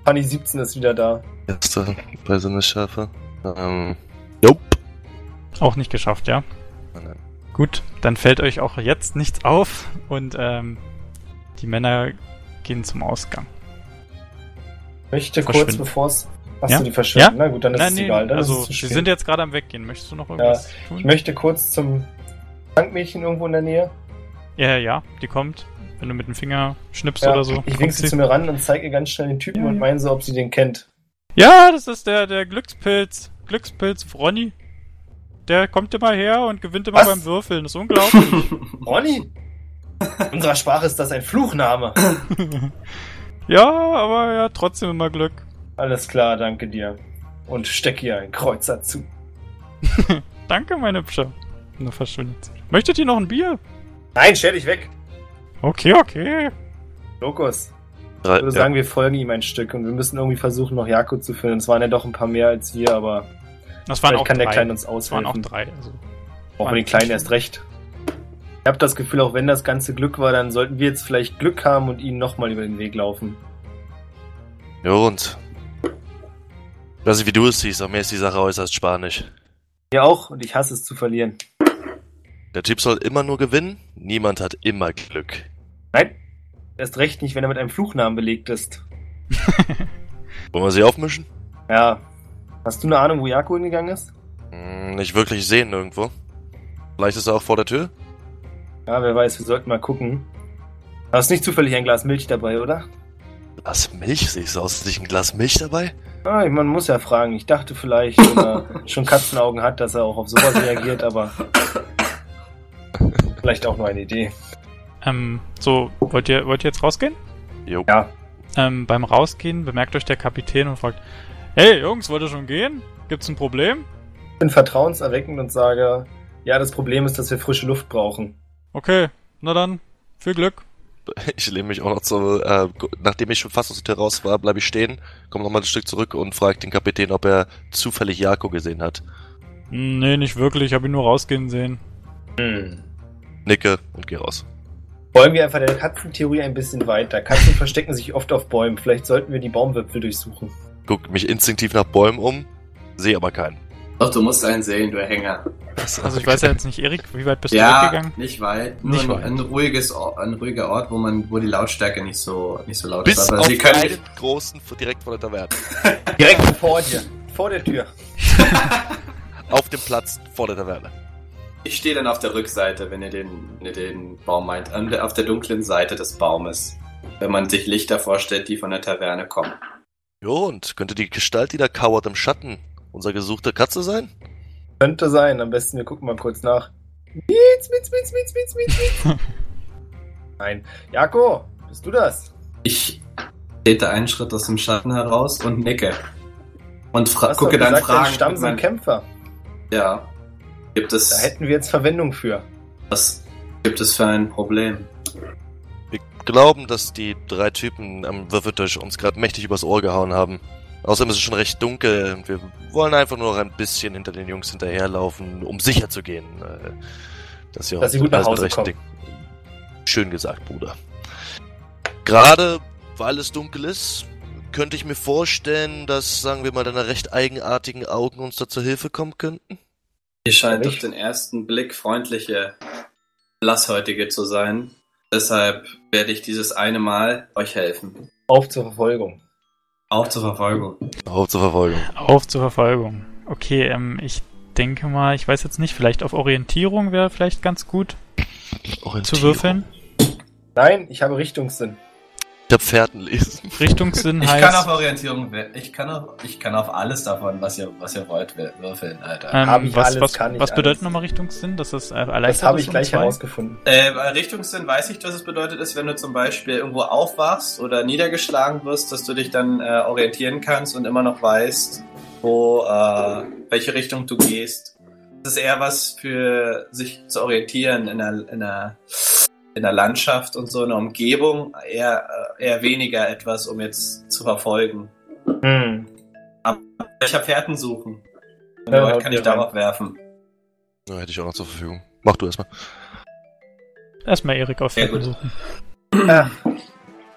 Fanny 17 ist wieder da. Erste bei Sinnesschärfe. Ähm. Nope. Auch nicht geschafft, ja. Nein, nein. Gut, dann fällt euch auch jetzt nichts auf und ähm, die Männer gehen zum Ausgang. Möchte kurz bevor es. Achso, Ja? die verschwinden. Ja? Na gut, dann ist es egal. Dann also ist es sie sind jetzt gerade am Weggehen. Möchtest du noch irgendwas tun? Ich möchte kurz zum Tankmädchen irgendwo in der Nähe. Ja, ja, die kommt. Wenn du mit dem Finger schnippst Ja, oder so. ich wink sie sie. zu mir ran und zeige ihr ganz schnell den Typen Ja, und ja. meine so, ob sie den kennt. Ja, das ist der, der Glückspilz. Glückspilz Ronny. Der kommt immer her und gewinnt immer Was? beim Würfeln. Das ist unglaublich. Ronny? In unserer Sprache ist das ein Fluchname. ja, aber er hat trotzdem immer Glück. Alles klar, danke dir. Und steck ihr ein Kreuzer zu. Danke, mein Hübscher. Und er verschwindet. Möchtet ihr noch ein Bier? Nein, stell dich weg. Okay, okay. Lokus. Ich würde ja. sagen, wir folgen ihm ein Stück und wir müssen irgendwie versuchen, noch Jako zu finden. Es waren ja doch ein paar mehr als wir, aber Das waren vielleicht auch kann drei. der Kleine uns das waren auch aushelfen. drei. Also. Auch für den Kleinen erst recht. Ich habe das Gefühl, auch wenn das ganze Glück war, dann sollten wir jetzt vielleicht Glück haben und ihnen nochmal über den Weg laufen. Ja, und. Ich weiß nicht, wie du es siehst, aber mir ist die Sache äußerst spanisch. Mir auch und ich hasse es zu verlieren. Der Typ soll immer nur gewinnen, niemand hat immer Glück. Nein, erst recht nicht, wenn er mit einem Fluchnamen belegt ist. Wollen wir sie aufmischen? Ja. Hast du eine Ahnung, wo Jako hingegangen ist? Hm, nicht wirklich sehen irgendwo. Vielleicht ist er auch vor der Tür? Ja, wer weiß, wir sollten mal gucken. Hast nicht zufällig ein Glas Milch dabei, oder? Glas Milch? Siehst du aus, ist nicht ein Glas Milch dabei? Ah, man muss ja fragen. Ich dachte vielleicht, wenn er schon Katzenaugen hat, dass er auch auf sowas reagiert, aber vielleicht auch nur eine Idee. Ähm, so, wollt ihr, wollt ihr jetzt rausgehen? Jo. Ja, Ähm, beim Rausgehen bemerkt euch der Kapitän und fragt, hey Jungs, wollt ihr schon gehen? Gibt's ein Problem? ich bin vertrauenserweckend und sage, ja, das Problem ist, dass wir frische Luft brauchen. Okay, na dann, viel Glück. Ich lehne mich auch noch zu, äh, nachdem ich schon fast aus der Tür raus war, bleibe ich stehen, komme nochmal ein Stück zurück und frage den Kapitän, ob er zufällig Jako gesehen hat. Nee, nicht wirklich, ich habe ihn nur rausgehen sehen. Hm. Nicke und gehe raus. Folgen wir einfach der Katzentheorie ein bisschen weiter. Katzen verstecken sich oft auf Bäumen. Vielleicht sollten wir die Baumwipfel durchsuchen. Guck mich instinktiv nach Bäumen um, sehe aber keinen. Doch, du musst einen sehen, du Hänger. Also ich weiß ja jetzt nicht, Erik, wie weit bist du ja, weggegangen? nicht weit. Nur Nicht ein, weit. ein ruhiges, Or- ein ruhiger Ort, wo man, wo die Lautstärke nicht so, nicht so laut Bis ist. Aber auf sie können einen großen direkt vor der Taverne. Direkt vor dir. Vor der Tür. Auf dem Platz vor der Taverne. Ich stehe dann auf der Rückseite, wenn ihr den, wenn ihr den Baum meint. Auf der dunklen Seite des Baumes. Wenn man sich Lichter vorstellt, die von der Taverne kommen. Jo, und könnte die Gestalt, die da kauert im Schatten, unser gesuchter Katze sein? Könnte sein. Am besten, wir gucken mal kurz nach. Mietz, mietz, mietz, mietz, mietz, mietz, mietz. Nein. Jako, bist du das? Ich trete einen Schritt aus dem Schatten heraus und nicke. Und fra Hast gucke dann gesagt, dein Fragen. Stamm sind Kämpfer. Ja. Gibt Da es, hätten wir jetzt Verwendung für. was gibt es für ein Problem? Wir glauben, dass die drei Typen am Würfeltisch uns gerade mächtig übers Ohr gehauen haben. Außerdem ist es schon recht dunkel und wir wollen einfach nur noch ein bisschen hinter den Jungs hinterherlaufen, um sicher zu gehen, äh, dass sie Dass sie gut nach Hause kommen. Dingen- Schön gesagt, Bruder. Gerade weil es dunkel ist, könnte ich mir vorstellen, dass, sagen wir mal, deine recht eigenartigen Augen uns da zur Hilfe kommen könnten. Ihr scheint auf den ersten Blick freundliche Blasshäutige zu sein. Deshalb werde ich dieses eine Mal euch helfen. Auf zur Verfolgung. Auch zur Verfolgung. Auf zur Verfolgung. Auf zur Verfolgung. Okay, ähm, ich denke mal, ich weiß jetzt nicht, vielleicht auf Orientierung wäre vielleicht ganz gut zu würfeln. Nein, ich habe Richtungssinn. Ich hab Pferden lesen. Richtungssinn Ich heißt. kann auf Orientierung, ich kann auf, ich kann auf alles davon, was ihr, was ihr wollt, würfeln, Alter. ähm, was, alles, was, kann ich was bedeutet alles. nochmal Richtungssinn? Das ist äh, erleichtert Das habe ich gleich zwei? herausgefunden. Äh, bei Richtungssinn weiß ich, was es bedeutet ist, wenn du zum Beispiel irgendwo aufwachst oder niedergeschlagen wirst, dass du dich dann äh, orientieren kannst und immer noch weißt, wo, äh, welche Richtung du gehst. Das ist eher was für sich zu orientieren in einer, in einer, in der Landschaft und so in der Umgebung, eher, äh, eher weniger etwas, um jetzt zu verfolgen. Hm. Ich habe Fährten suchen. Und Ja, ja, kann ich rein. darauf werfen. Ja, hätte ich auch noch zur Verfügung. Mach du erstmal. Erstmal Erik auf Fährten suchen. Ah,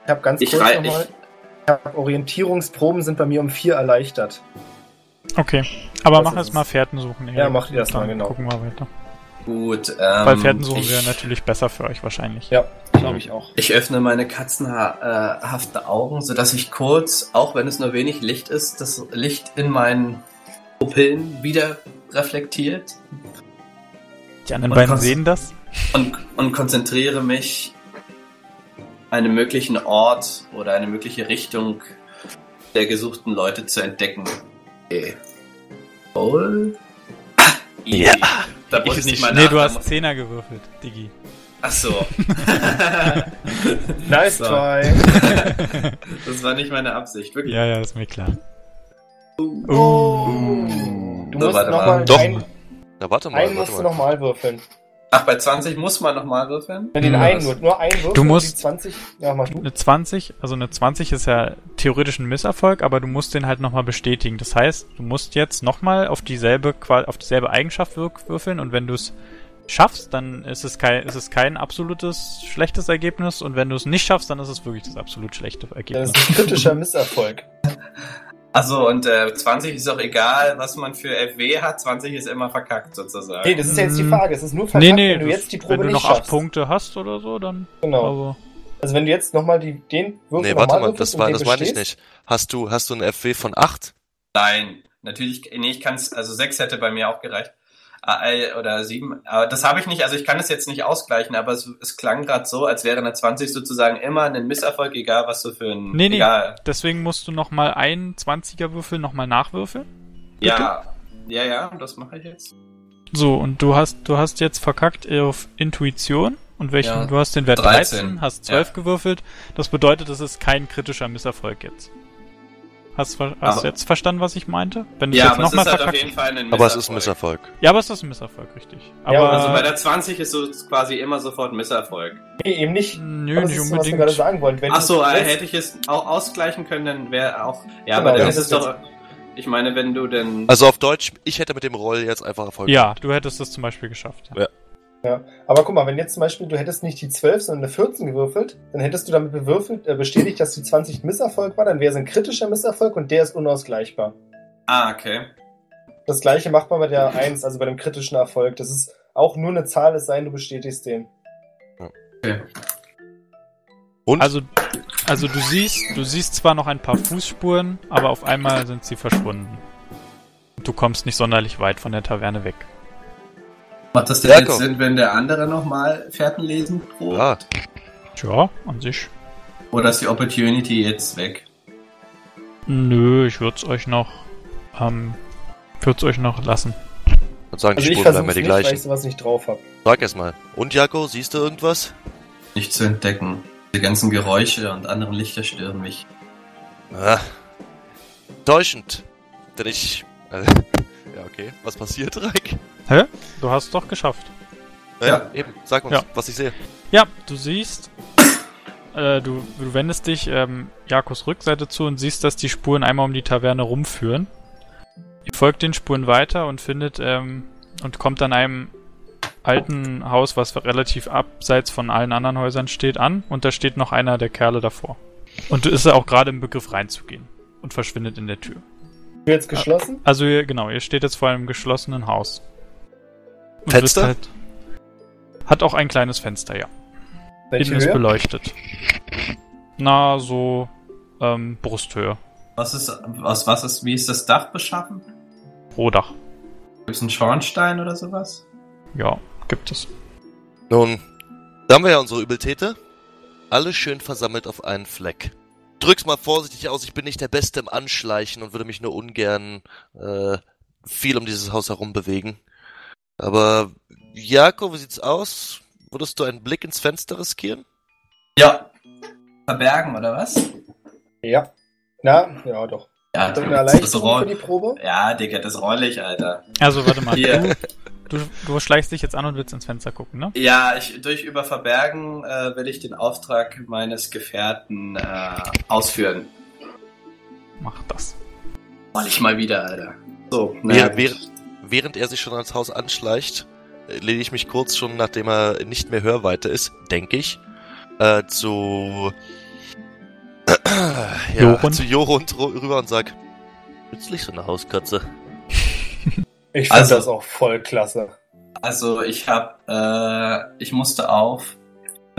ich habe ganz Ich kurz nochmal. Ich hab Orientierungsproben sind bei mir um vier erleichtert. Okay. Aber Das mach erst mal Fährten suchen. Ja, macht ihr das Dann mal, genau. Gucken wir weiter. Gut. Ähm, Weil ich- wäre natürlich besser für euch wahrscheinlich. Ja, glaube ich auch. Ich öffne meine katzenhaften Augen, sodass ich kurz, auch wenn es nur wenig Licht ist, das Licht in meinen Pupillen wieder reflektiert Die anderen Und beiden sehen das. und, und konzentriere mich, einen möglichen Ort oder eine mögliche Richtung der gesuchten Leute zu entdecken. Okay. Roll. Ja. Da muss Ich- ich nicht mal nee, nach- du da hast Zehner gewürfelt, Digi. Ach so. Nice So. try. Das war nicht meine Absicht, wirklich. Ja, ja, ist mir klar. Oh. Du So, musst warte mal. nochmal Doch. ein, Na, warte mal, einen warte musst du mal. nochmal würfeln. Ach, bei 20 muss man nochmal würfeln? Wenn den Hm. einen nur, nur einen würfeln Du musst- die 20. Ja, mach du. Eine 20, also eine 20 ist ja theoretisch ein Misserfolg, aber du musst den halt nochmal bestätigen. Das heißt, du musst jetzt nochmal auf dieselbe, Qual- auf dieselbe Eigenschaft würfeln und wenn du es schaffst, dann ist es kein, ist es kein absolutes schlechtes Ergebnis und wenn du es nicht schaffst, dann ist es wirklich das absolut schlechte Das Ergebnis. ist ein kritischer Misserfolg. Achso, und äh, 20 ist auch egal, was man für FW hat. 20 ist immer verkackt sozusagen. Nee, das ist ja jetzt die Mm. Frage. Es ist nur verkackt, Nee, nee, wenn du das- jetzt die Probe wenn du noch acht schaffst. Punkte hast oder so, dann Genau. aber Also wenn du jetzt nochmal die, den Würfel Nee, warte mal, das, war, das meine ich nicht. Hast du, hast du ein FW von 8? Nein, natürlich, nee, ich kann es, also 6 hätte bei mir auch gereicht. Oder 7, aber das habe ich nicht, also ich kann es jetzt nicht ausgleichen, aber es, es klang gerade so, als wäre eine 20 sozusagen immer ein Misserfolg, egal was du für ein... Nee, nee. Egal. deswegen musst du nochmal einen 20er Würfel nochmal nachwürfeln. Ja, ja, ja, das mache ich jetzt. So, und du hast, du hast jetzt verkackt auf Intuition. Und welchen, Ja, du hast den Wert 13, 13, hast 12 ja. gewürfelt. Das bedeutet, es ist kein kritischer Misserfolg jetzt. Hast, ver- hast Aber- du jetzt verstanden, was ich meinte? Wenn du Ja, jetzt aber es nochmal ist halt auf verkackst. jeden Fall ein Aber es ist ein Misserfolg. Ja, aber es ist ein Misserfolg, richtig. Ja, Aber Also bei der 20 ist so quasi immer sofort ein Misserfolg. Nee, eben nicht. nö, Aber das nicht was wir unbedingt. gerade sagen wollen. Wenn Ach so, äh, hätte ich es auch ausgleichen können, dann wäre auch. Ja, Genau, aber dann ja. ist es doch. Ich meine, wenn du denn. Also auf Deutsch, ich hätte mit dem Roll jetzt einfach Erfolg. Ja, du hättest es zum Beispiel geschafft. Ja. Ja. Aber guck mal, wenn jetzt zum Beispiel du hättest nicht die 12, sondern eine 14 gewürfelt, dann hättest du damit bewürfelt, äh, bestätigt, dass die 20 Misserfolg war, dann wäre es ein kritischer Misserfolg und der ist unausgleichbar. Ah, okay. Das gleiche macht man bei der 1, also bei dem kritischen Erfolg. Das ist auch nur eine Zahl, es sei denn, du bestätigst den. okay. Und? Also, also du siehst, du siehst zwar noch ein paar Fußspuren, aber auf einmal sind sie verschwunden. Du kommst nicht sonderlich weit von der Taverne weg. Macht das denn jetzt Sinn, wenn der andere nochmal Fährten lesen probt? ja, Tja, an sich. Oder ist die Opportunity jetzt weg? Nö, ich würde es euch noch, ähm, würde es euch noch lassen. und sagen, Also die ich Spuren bleiben ja die nicht, weil gleichen. ich sowas nicht drauf hab. Sag erst mal. Und Jako, siehst du irgendwas? Nicht zu entdecken. Die ganzen Geräusche und anderen Lichter stören mich. Ah, täuschend. Denn ich... Äh, ja, okay. Was passiert, Reik? Hä? Du hast es doch geschafft. Naja, eben. Sag uns, Ja. was ich sehe. Ja, du siehst, äh, du, du wendest dich ähm, Jakos Rückseite zu und siehst, dass die Spuren einmal um die Taverne rumführen. Ihr folgt den Spuren weiter und findet ähm, und kommt an einem alten Haus, was relativ abseits von allen anderen Häusern steht, an und da steht noch einer der Kerle davor. Und du ist auch gerade im Begriff reinzugehen und verschwindet in der Tür. Du jetzt geschlossen? Also ihr, genau, ihr steht jetzt vor einem geschlossenen Haus. Fenster? Halt, hat auch ein kleines Fenster, ja. Welche Innen ist Höhe? beleuchtet. Na, so ähm, Brusthöhe. Was ist, aus was ist, wie ist das Dach beschaffen? Pro Dach. Gibt es einen Schornstein oder sowas? Ja, gibt es. Nun, da haben wir ja unsere Übeltäter. Alle schön versammelt auf einen Fleck. Drück's mal vorsichtig aus, ich bin nicht der Beste im Anschleichen und würde mich nur ungern äh, viel um dieses Haus herum bewegen. Aber Jako, wie sieht's aus? Würdest du einen Blick ins Fenster riskieren? Ja. Verbergen oder was? Ja. Na, ja doch. Ja, du das für roll. die Probe? Ja, Digga, das roll ich, Alter. Also, warte mal. Hier. Du, du, schleichst dich jetzt an und willst ins Fenster gucken, ne? Ja, ich, durch über Verbergen äh, will ich den Auftrag meines Gefährten äh, ausführen. Mach das. Roll ich mal wieder, Alter. So, gut. während, während er sich schon ans Haus anschleicht, äh, lehne ich mich kurz schon, nachdem er nicht mehr Hörweite ist, denke ich, äh, zu, ja, Jorund. zu Jorund ru- rüber und sag, nützlich so eine Hauskatze. Ich fand Also- das auch voll klasse. Also ich habe, äh, ich musste auf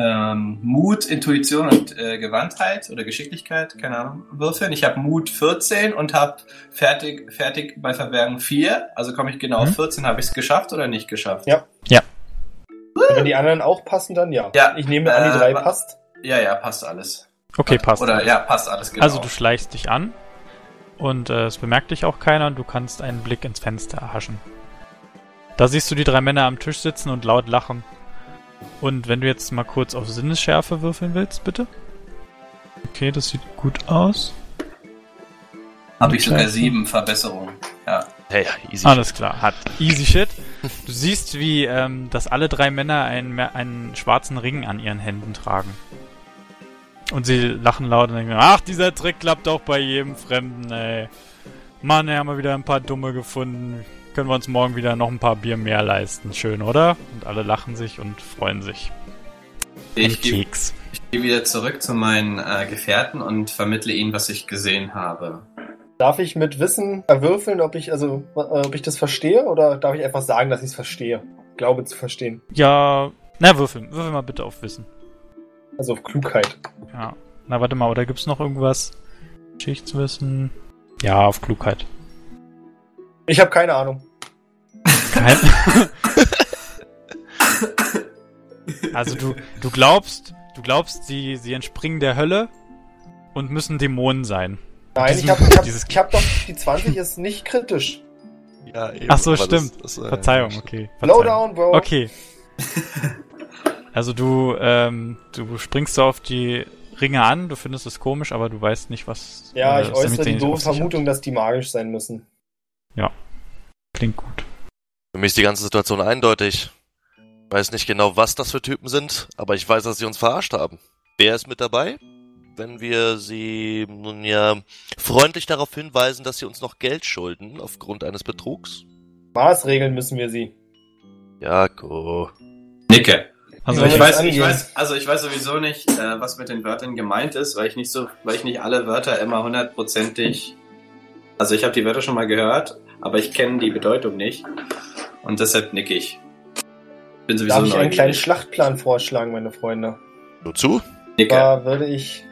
ähm, Mut, Intuition und äh, Gewandtheit oder Geschicklichkeit, keine Ahnung, würfeln. Ich habe Mut 14 und habe fertig, fertig bei Verbergen 4. Also komme ich genau Mhm. auf 14. Habe ich es geschafft oder nicht geschafft? Ja. Ja. Und wenn die anderen auch passen, dann ja. Ja. Ich nehme an, die Äh, drei wa- passt. Ja, ja, passt alles. Okay, passt. Oder ja, passt alles genau. Also, du schleichst dich an und äh, es bemerkt dich auch keiner und du kannst einen Blick ins Fenster erhaschen. Da siehst du die drei Männer am Tisch sitzen und laut lachen. Und wenn du jetzt mal kurz auf Sinnesschärfe würfeln willst, bitte. Okay, das sieht gut aus. habe ich sogar sieben Verbesserungen. Ja. Hey, easy. Alles klar, hat easy shit. Du siehst, wie ähm, dass alle drei Männer einen, einen schwarzen Ring an ihren Händen tragen. Und sie lachen laut und denken, ach, dieser Trick klappt auch bei jedem Fremden, ey. Mann, ey, haben wir wieder ein paar Dumme gefunden. Können wir uns morgen wieder noch ein paar Bier mehr leisten. Schön, oder? Und alle lachen sich und freuen sich. Ich gehe geh wieder zurück zu meinen äh, Gefährten und vermittle ihnen, was ich gesehen habe. Darf ich mit Wissen erwürfeln, ob ich, also, äh, ob ich das verstehe oder darf ich einfach sagen, dass ich es verstehe? Glaube zu verstehen. Ja, na, würfel. Würfel mal bitte auf Wissen. Also auf Klugheit. Ja. Na, warte mal, oder gibt's noch irgendwas? Geschichtswissen? Ja, auf Klugheit. Ich habe keine Ahnung. Kein also du, du glaubst, du glaubst, sie, sie entspringen der Hölle und müssen Dämonen sein. Nein, Diesen- ich habe ich hab, dieses- ich hab doch, die 20 ist nicht kritisch. Ja, eben, Ach so, stimmt. das- das, äh, Verzeihung, okay. Verzeihung. Lowdown, Bro. Okay. Also du, ähm, du springst so auf die Ringe an, du findest es komisch, aber du weißt nicht, was. Ja, äh, ich äußere die doofe. Vermutung, dass die magisch sein müssen. Klingt gut. Für mich ist die ganze Situation eindeutig. Ich weiß nicht genau, was das für Typen sind, aber ich weiß, dass sie uns verarscht haben. Wer ist mit dabei? Wenn wir sie nun ja freundlich darauf hinweisen, dass sie uns noch Geld schulden aufgrund eines Betrugs? Maßregeln müssen wir sie. Jako. Nicke. Also Ja, ich weiß, ich weiß, also ich weiß sowieso nicht, äh, was mit den Wörtern gemeint ist, weil ich nicht so, weil ich nicht alle Wörter immer hundertprozentig, also ich habe die Wörter schon mal gehört, aber ich kenne die Bedeutung nicht und deshalb nicke ich. Bin sowieso Darf ich einen kleinen. Schlachtplan vorschlagen, meine Freunde? Nur zu? Nicke. Da würde ich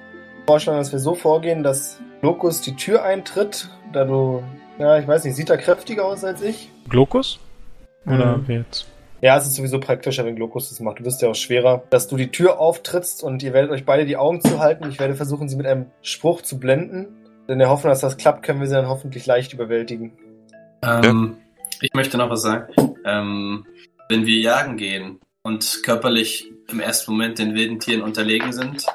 vorschlagen, dass wir so vorgehen, dass Lokus die Tür eintritt, da du, ja, ich weiß nicht, sieht er kräftiger aus als ich? Glokus? Oder Mhm. jetzt? Ja, es ist sowieso praktischer, wenn Glokus das macht. Du bist ja auch schwerer, dass du die Tür auftrittst und ihr werdet euch beide die Augen zuhalten. Ich werde versuchen, sie mit einem Spruch zu blenden. In der Hoffnung, dass das klappt, können wir sie dann hoffentlich leicht überwältigen. Ähm, ich möchte noch was sagen. Ähm, wenn wir jagen gehen und körperlich im ersten Moment den wilden Tieren unterlegen sind,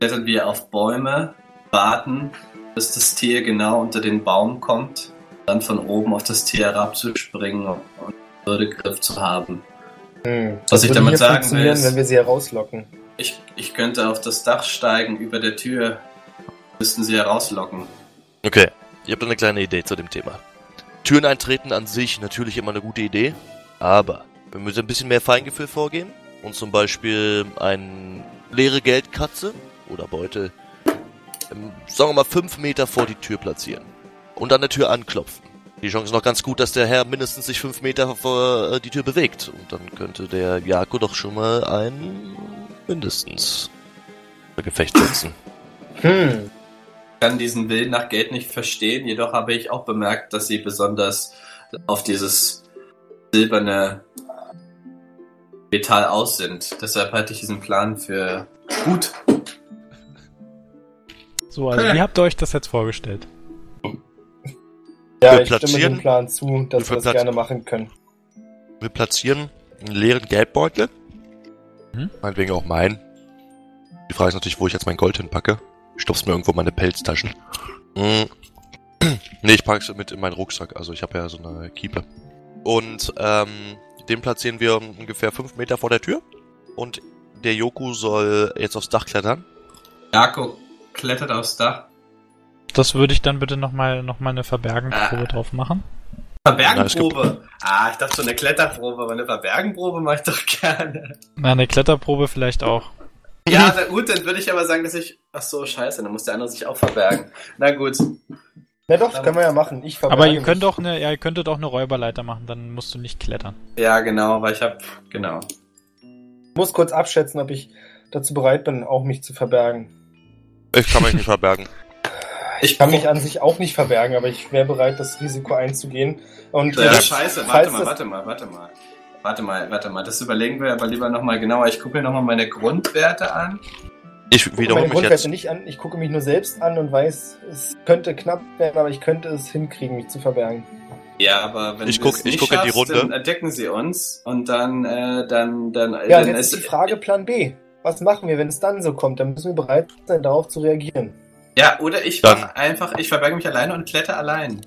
klettern wir auf Bäume, warten, bis das Tier genau unter den Baum kommt, dann von oben auf das Tier herabzuspringen und Würdegriff zu haben. Hm. Was ich damit sagen will, ist- wenn wir sie herauslocken. Ich, ich könnte auf das Dach steigen über der Tür, müssten sie herauslocken. Okay, ich habe eine kleine Idee zu dem Thema. Türen eintreten an sich natürlich immer eine gute Idee, aber wir müssen ein bisschen mehr Feingefühl vorgehen und zum Beispiel eine leere Geldkatze oder Beutel, ähm, sagen wir mal, fünf Meter vor die Tür platzieren und an der Tür anklopfen. Die Chance ist noch ganz gut, dass der Herr mindestens sich fünf Meter vor äh, die Tür bewegt und dann könnte der Jako doch schon mal ein mindestens Gefecht setzen. Hm. Ich kann diesen Willen nach Geld nicht verstehen, jedoch habe ich auch bemerkt, dass sie besonders auf dieses silberne Metall aus sind. Deshalb halte ich diesen Plan für gut. So, also wie habt ihr euch das jetzt vorgestellt? Ja, Wir ich stimme platzieren- dem Plan zu, dass wir wir das gerne machen können. Wir platzieren einen leeren Geldbeutel. Mhm. Meinetwegen auch meinen. Die Frage ist natürlich, wo ich jetzt mein Gold hinpacke. Ich stopf's mir irgendwo in meine Pelztaschen. Mm. nee, ich pack's mit in meinen Rucksack. Also ich habe ja so eine Kiepe. Und ähm, den platzieren wir ungefähr fünf Meter vor der Tür. Und der Yoku soll jetzt aufs Dach klettern. Jako klettert aufs Dach. Das würde ich dann bitte nochmal noch mal eine Verbergenprobe Ah. drauf machen. Verbergenprobe. Ah, ich dachte schon eine Kletterprobe, aber eine Verbergenprobe mache ich doch gerne. Na, eine Kletterprobe vielleicht auch. Ja, na gut, dann würde ich aber sagen, dass ich. Ach so, scheiße, dann muss der andere sich auch verbergen. Na gut. Na doch, das können wir ja machen. Ich Aber ihr könnt auch eine, ja, ihr könntet auch eine Räuberleiter machen, dann musst du nicht klettern. Ja, genau, weil ich habe. Genau. Ich muss kurz abschätzen, ob ich dazu bereit bin, auch mich zu verbergen. Ich kann mich nicht verbergen. Ich kann mich an sich auch nicht verbergen, aber ich wäre bereit, das Risiko einzugehen. Und Ja, äh, scheiße, warte falls mal, das- warte mal, warte mal. Warte mal, warte mal. Das überlegen wir aber lieber nochmal genauer. Ich gucke mir nochmal meine Grundwerte an. Ich gucke wiederhole meine mich Grundwerte jetzt. nicht an. Ich gucke mich nur selbst an und weiß, es könnte knapp werden, aber ich könnte es hinkriegen, mich zu verbergen. Ja, aber wenn Ich du guck- es ich nicht guck in die schaffst, Runde. dann entdecken sie uns und dann, äh, dann, dann, Ja, dann jetzt ist die Frage Plan B. Was machen wir, wenn es dann so kommt? Dann müssen wir bereit sein, darauf zu reagieren. Ja, oder ich Dann- mach einfach, ich verberge mich alleine und kletter allein.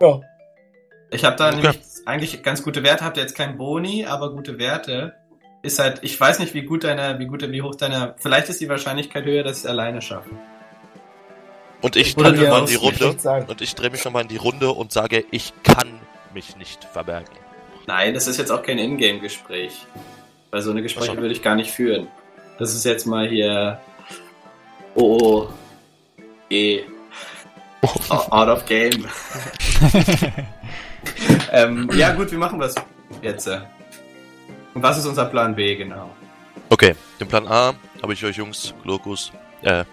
Ja. Ich habe da Okay. nämlich eigentlich ganz gute Werte, habt ihr jetzt kein Boni, aber gute Werte. Ist halt, ich weiß nicht, wie gut deine, wie gut, wie hoch deine, vielleicht ist die Wahrscheinlichkeit höher, dass ich es alleine schaffe. Und ich drehe mich mal in die Runde. Und ich drehe mich nochmal in die Runde und sage, ich kann mich nicht verbergen. Nein, das ist jetzt auch kein Ingame-Gespräch. Weil so eine Gespräche würde ich gar nicht führen. Das ist jetzt mal hier O E Out of Game. ähm, ja gut, wie machen wir es jetzt? Und was ist unser Plan B genau? Okay, den Plan A habe ich euch Jungs, Glokus, äh,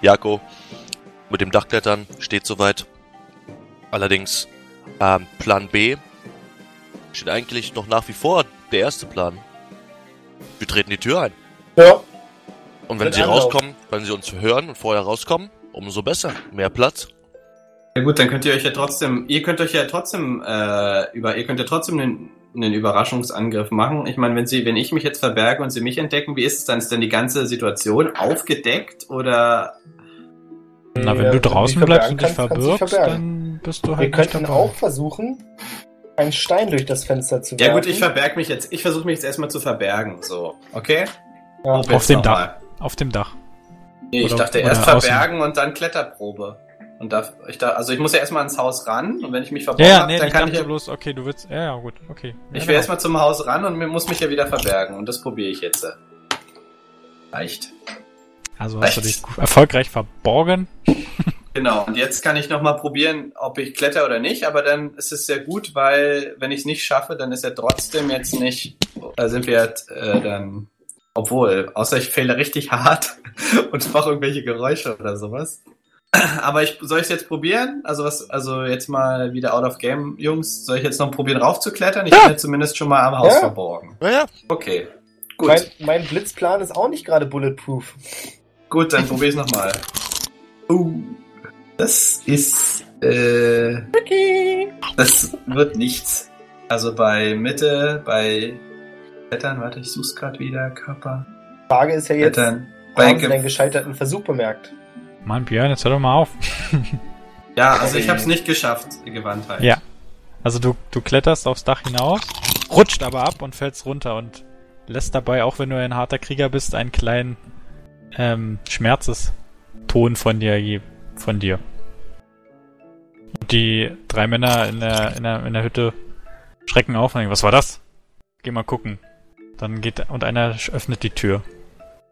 Jako, mit dem Dachklettern steht soweit. Allerdings, ähm, Plan B steht eigentlich noch nach wie vor der erste Plan. Wir treten die Tür ein. Ja, Und wenn Mit sie Anlauf. rauskommen, wenn sie uns hören und vorher rauskommen, umso besser. Mehr Platz. Ja gut, dann könnt ihr euch ja trotzdem, ihr könnt euch ja trotzdem äh, über, ihr könnt ja trotzdem einen, einen Überraschungsangriff machen. Ich meine, wenn sie, wenn ich mich jetzt verberge und sie mich entdecken, wie ist es dann? Ist dann die ganze Situation aufgedeckt oder? Na, wenn Ja, du draußen bleibst und dich verbirgst, dann bist du wir halt nicht könnten auch versuchen, einen Stein durch das Fenster zu Ja werfen. gut, ich verberge mich jetzt. Ich versuche mich jetzt erstmal zu verbergen. So, okay? Ja. Auf dem Dach. mal. Auf dem Dach. Nee, ich Oder- dachte erst außen. verbergen und dann Kletterprobe. Und da, ich da, also ich muss ja erstmal ins Haus ran und wenn ich mich verborgen Ja, ja, hab, nee, dann ich kann ich ja, bloß, okay, du willst, ja, ja, gut, okay. ich ja, will erstmal zum Haus ran und muss mich ja wieder verbergen und das probiere ich jetzt. Reicht. Also hast du rechts. dich erfolgreich verborgen. Genau, und jetzt kann ich nochmal probieren, ob ich kletter oder nicht, aber dann ist es sehr gut, weil wenn ich es nicht schaffe, dann ist er trotzdem jetzt nicht, da sind wir äh, dann, obwohl, außer ich fehle richtig hart und mache irgendwelche Geräusche oder sowas. Aber ich soll ich es jetzt probieren? Also was, also jetzt mal wieder out of game, Jungs, soll ich jetzt noch probieren raufzuklettern? Ich Ja. bin jetzt zumindest schon mal am Haus Ja. verborgen. Naja, Okay. Gut, Mein, mein Blitzplan ist auch nicht gerade bulletproof. gut, dann probier ich nochmal. Uh, das ist, äh, Das wird nichts. Also bei Mitte, bei Klettern, warte, ich such's gerade wieder, Körper. Frage ist ja jetzt, Klettern. Haben Sie einen gescheiterten Versuch bemerkt? Mann, Björn, jetzt hör doch mal auf. ja, also ich hab's nicht geschafft, die Gewandtheit. Ja. Also du, du kletterst aufs Dach hinaus, rutscht aber ab und fällst runter und lässt dabei, auch wenn du ein harter Krieger bist, einen kleinen ähm, Schmerzeston von dir von dir. Und die drei Männer in der, in der, in der Hütte schrecken auf und denken, was war das? Geh mal gucken. Dann geht und einer öffnet die Tür.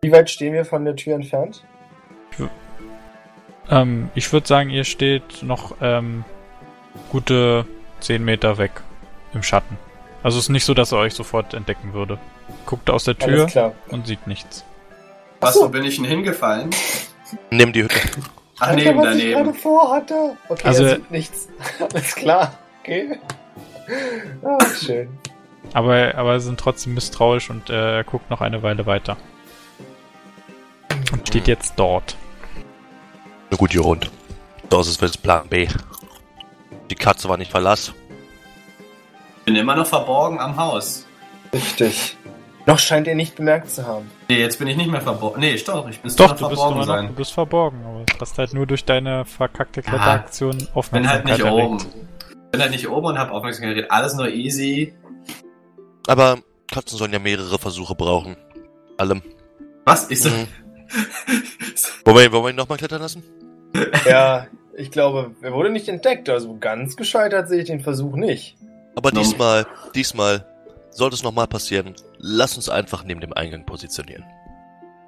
Wie weit stehen wir von der Tür entfernt? Ähm, ich würde sagen, ihr steht noch ähm, gute 10 Meter weg im Schatten. Also es ist nicht so, dass er euch sofort entdecken würde. Guckt aus der Tür und sieht nichts. Was, Ach wo bin ich denn hingefallen? nimm die Hütte. Ach, Alter, neben was ich gerade daneben. vorhatte. Okay, Also- also nichts. Alles klar. Okay. Ah, schön. Aber, aber sie sind trotzdem misstrauisch und äh, er guckt noch eine Weile weiter. Und steht jetzt dort. Na gut, hier rund. Das ist jetzt Plan B. Die Katze war nicht Verlass. bin immer noch verborgen am Haus. Richtig. Noch scheint er nicht bemerkt zu haben. Nee, jetzt bin ich nicht mehr verborgen. Nee, doch, ich müsste Doch, du bist, verborgen noch, sein. du bist verborgen, aber du hast halt nur durch deine verkackte Kletteraktion Bin halt Aufmerksamkeit nicht oben. erregt. Bin halt nicht oben und hab Aufmerksamkeit geredet. Alles nur easy. Aber Katzen sollen ja mehrere Versuche brauchen. Allem. Was? Ich so, Mhm. Wollen wir, wollen wir ihn nochmal klettern lassen? Ja, ich glaube, er wurde nicht entdeckt. Also ganz gescheitert sehe ich den Versuch nicht. Aber diesmal, diesmal, sollte es nochmal passieren, lass uns einfach neben dem Eingang positionieren.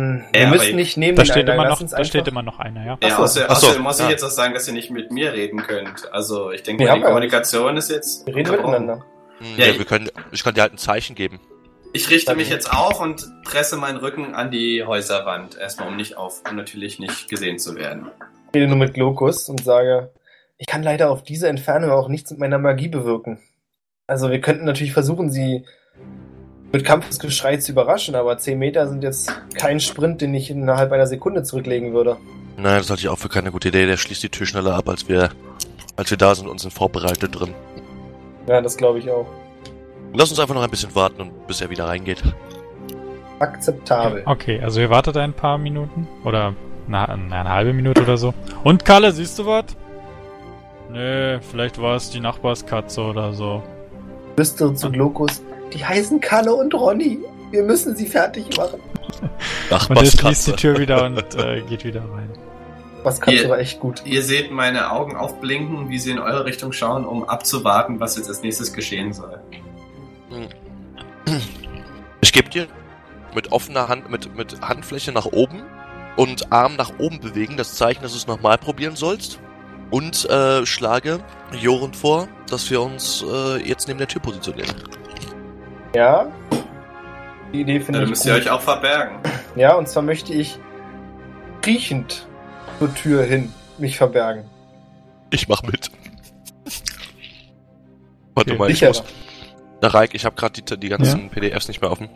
Hm, Ja, Wir aber müssen nicht neben Da steht, Eingang, immer noch, da steht immer noch einer, ja. ja, Ach so. außer, Ach so, außerdem muss ich ja. jetzt auch sagen, dass ihr nicht mit mir reden könnt. Also, ich denke die ja- Kommunikation ist jetzt. Wir reden miteinander. Hm, Ja, Ja, ich- wir können, ich kann dir halt ein Zeichen geben. Ich richte mich jetzt auf und presse meinen Rücken an die Häuserwand. Erstmal, um nicht auf, um natürlich nicht gesehen zu werden. Ich rede nur mit Glokus und sage, ich kann leider auf diese Entfernung auch nichts mit meiner Magie bewirken. Also wir könnten natürlich versuchen, sie mit Kampfesgeschrei zu überraschen, aber 10 Meter sind jetzt kein Sprint, den ich innerhalb einer Sekunde zurücklegen würde. Nein, das halte ich auch für keine gute Idee. Der schließt die Tür schneller ab, als wir, als wir da sind und sind vorbereitet drin. Ja, das glaube ich auch. Lass uns einfach noch ein bisschen warten und bis er wieder reingeht. Akzeptabel. Okay, also ihr wartet ein paar Minuten oder na, eine halbe Minute oder so. Und Kalle, siehst du was? Nee, vielleicht war es die Nachbarskatze oder so. Flüstere zu Glokus, die heißen Kalle und Ronny. Wir müssen sie fertig machen. Ach, Und er schließt die Katze. Tür wieder und äh, geht wieder rein. Was Katze Hier. war echt gut. Ihr seht meine Augen aufblinken, wie sie in eure Richtung schauen, um abzuwarten, was jetzt als nächstes geschehen soll. Ich gebe dir mit offener Hand, mit, mit Handfläche nach oben und Arm nach oben bewegen, das Zeichen, dass du es nochmal probieren sollst. Und äh, schlage Joren vor, dass wir uns äh, jetzt neben der Tür positionieren. Ja. Die Idee finde Dann ich müsst gut. ihr euch auch verbergen. Ja, und zwar möchte ich kriechend zur Tür hin mich verbergen. Ich mach mit. Warte Okay. mal, ich Sicherer. muss. Na, Reik, ich habe gerade die, die ganzen PDFs nicht mehr offen.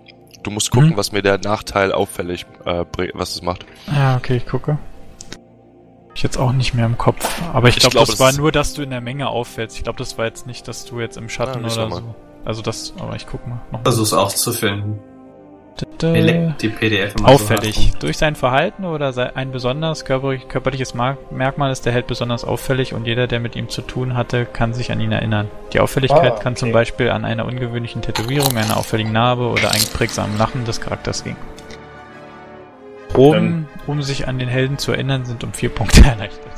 Du musst gucken, Mhm. was mir der Nachteil auffällig, äh, was es macht. Ja, okay, ich gucke. Ich jetzt auch nicht mehr im Kopf. Aber ich Ich glaube, glaub, das das war nur, dass du in der Menge auffällst. Ich glaube, das war jetzt nicht, dass du jetzt im Schatten Ja, oder so. Also das, aber ich guck mal. Versuch's auch zu finden. Die, PDF so auffällig. hast. Durch sein Verhalten oder ein besonders körperlich, körperliches Merkmal ist der Held besonders auffällig und jeder, der mit ihm zu tun hatte, kann sich an ihn erinnern. Die Auffälligkeit Ah, kann zum okay. Beispiel an einer ungewöhnlichen Tätowierung, einer auffälligen Narbe oder einprägsamen Lachen des Charakters liegen. Proben, um sich an den Helden zu erinnern, sind um vier Punkte erleichtert.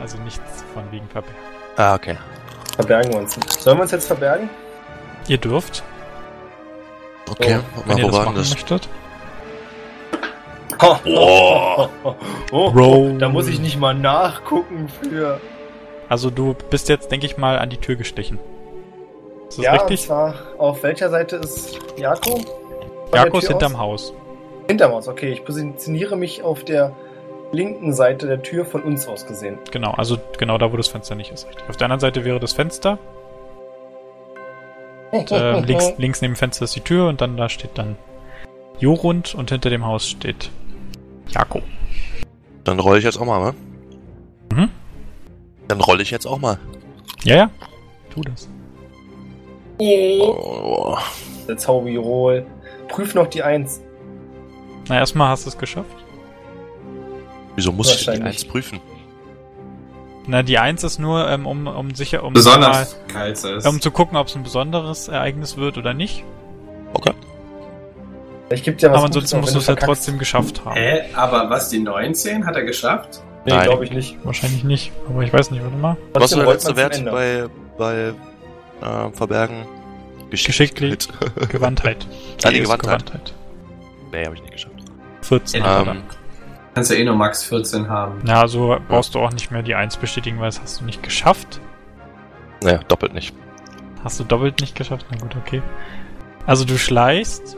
Also nichts von wegen verbergen. Ah, okay. Verbergen wir uns. Sollen wir uns jetzt verbergen? Ihr dürft, Okay, Oh, wenn mal, ihr wo das war machen denn das? möchtet. Oh, Oh. oh, oh, Roll. Da muss ich nicht mal nachgucken für. Also du bist jetzt, denke ich mal, an die Tür gestechen. Ist das ja, und richtig? zwar auf welcher Seite ist Jako? Von Jako ist hinterm aus? Haus. Hinterm Haus, okay. Ich positioniere mich auf der linken Seite der Tür von uns aus gesehen. Genau, also genau da, wo das Fenster nicht ist. Auf der anderen Seite wäre das Fenster. Und, ähm, links, links neben dem Fenster ist die Tür und dann da steht dann Jorund und hinter dem Haus steht Jako. Dann rolle ich jetzt auch mal, ne? Mhm. Dann rolle ich jetzt auch mal. Ja, ja. Tu das. Oh. Der Zauberroll. Prüf noch die Eins. Na, erstmal hast du es geschafft. Wieso muss ich die eins prüfen? Na, die Eins ist nur, ähm, um, um sicher, um Besonders geil ist. mal, um zu gucken, ob es ein besonderes Ereignis wird oder nicht. Okay. Vielleicht gibt ja was Aber ansonsten auch musst du es ja trotzdem geschafft haben. Hä? Aber was, die 19 hat er geschafft? Nee, Nein. glaube ich nicht. Wahrscheinlich nicht, aber ich weiß nicht, warte mal. Was ist der letzte Wert bei, bei äh, Verbergen? Geschicklich. Gewandtheit. Ah, die ist Gewandtheit. Nee, habe ich nicht geschafft. 14. Ja, oder? Ähm, Kannst du eh nur Max 14 haben. Na, also brauchst du auch nicht mehr die 1 bestätigen, weil das hast du nicht geschafft. naja, doppelt nicht. Hast du doppelt nicht geschafft? Na gut, okay. Also du schleichst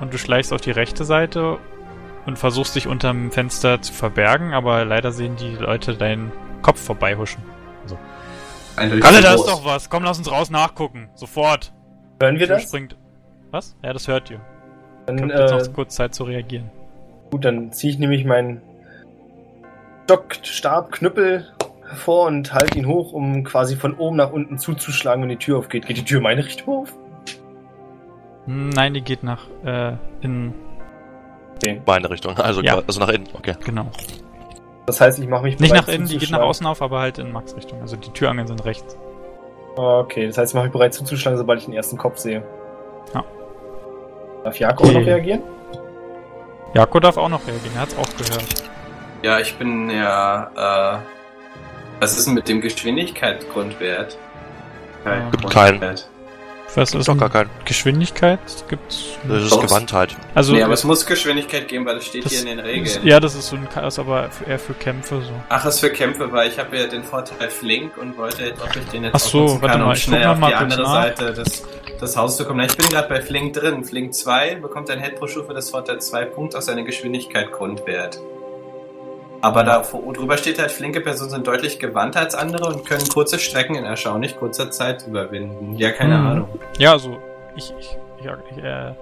und du schleichst auf die rechte Seite und versuchst dich unterm Fenster zu verbergen, aber leider sehen die Leute deinen Kopf vorbeihuschen. Eindeutig Kalle, da groß. ist doch was. Komm, lass uns raus nachgucken. Sofort. Hören wir das? springt. Was? Ja, das hört ihr. Dann, Habt jetzt äh, noch kurz Zeit zu reagieren. Gut, dann ziehe ich nämlich meinen Stock, Stab, Knüppel hervor und halte ihn hoch, um quasi von oben nach unten zuzuschlagen, wenn die Tür aufgeht. Geht die Tür in meine Richtung auf? Hm, Nein, die geht nach äh, in Meine Richtung. Also, Ja. also nach innen. Okay. genau. Das heißt, ich mache mich Nicht bereit, nach innen, die geht nach zuzuschlagen. außen auf, aber halt in Max Richtung. Also die Türangeln sind rechts. Okay, das heißt, ich mache mich bereit zuzuschlagen, sobald ich den ersten Kopf sehe. Ja. Darf Jakob Okay. noch reagieren? Jako darf auch noch reagieren, er hat's auch gehört. Ja, ich bin ja, äh, was ist denn mit dem Geschwindigkeitsgrundwert? Ähm, Gibt keinen. Was ist Doch gar kein. Geschwindigkeit? Gibt's. Das ist. Gewandtheit. Also nee, aber es muss Geschwindigkeit geben, weil das steht das hier in den Regeln. ist, ja, das ist so ein ist aber eher für Kämpfe so. Ach, das ist für Kämpfe, weil ich habe ja den Vorteil Flink und wollte jetzt, ob ich den jetzt Ach so, auch nutzen warte kann, mal, um ich schnell auf die mal kurz andere nach. Seite des, des Hauses zu kommen. Ich bin gerade bei Flink drin. Flink 2 bekommt ein Head pro Stufe des Vorteil 2 Punkte aus seiner Geschwindigkeit Grundwert. Aber da drüber steht halt, flinke Personen sind deutlich gewandter als andere und können kurze Strecken in erstaunlich kurzer Zeit überwinden. Ja, keine Mhm. Ahnung. Ja, also ich ich ich, ich, äh,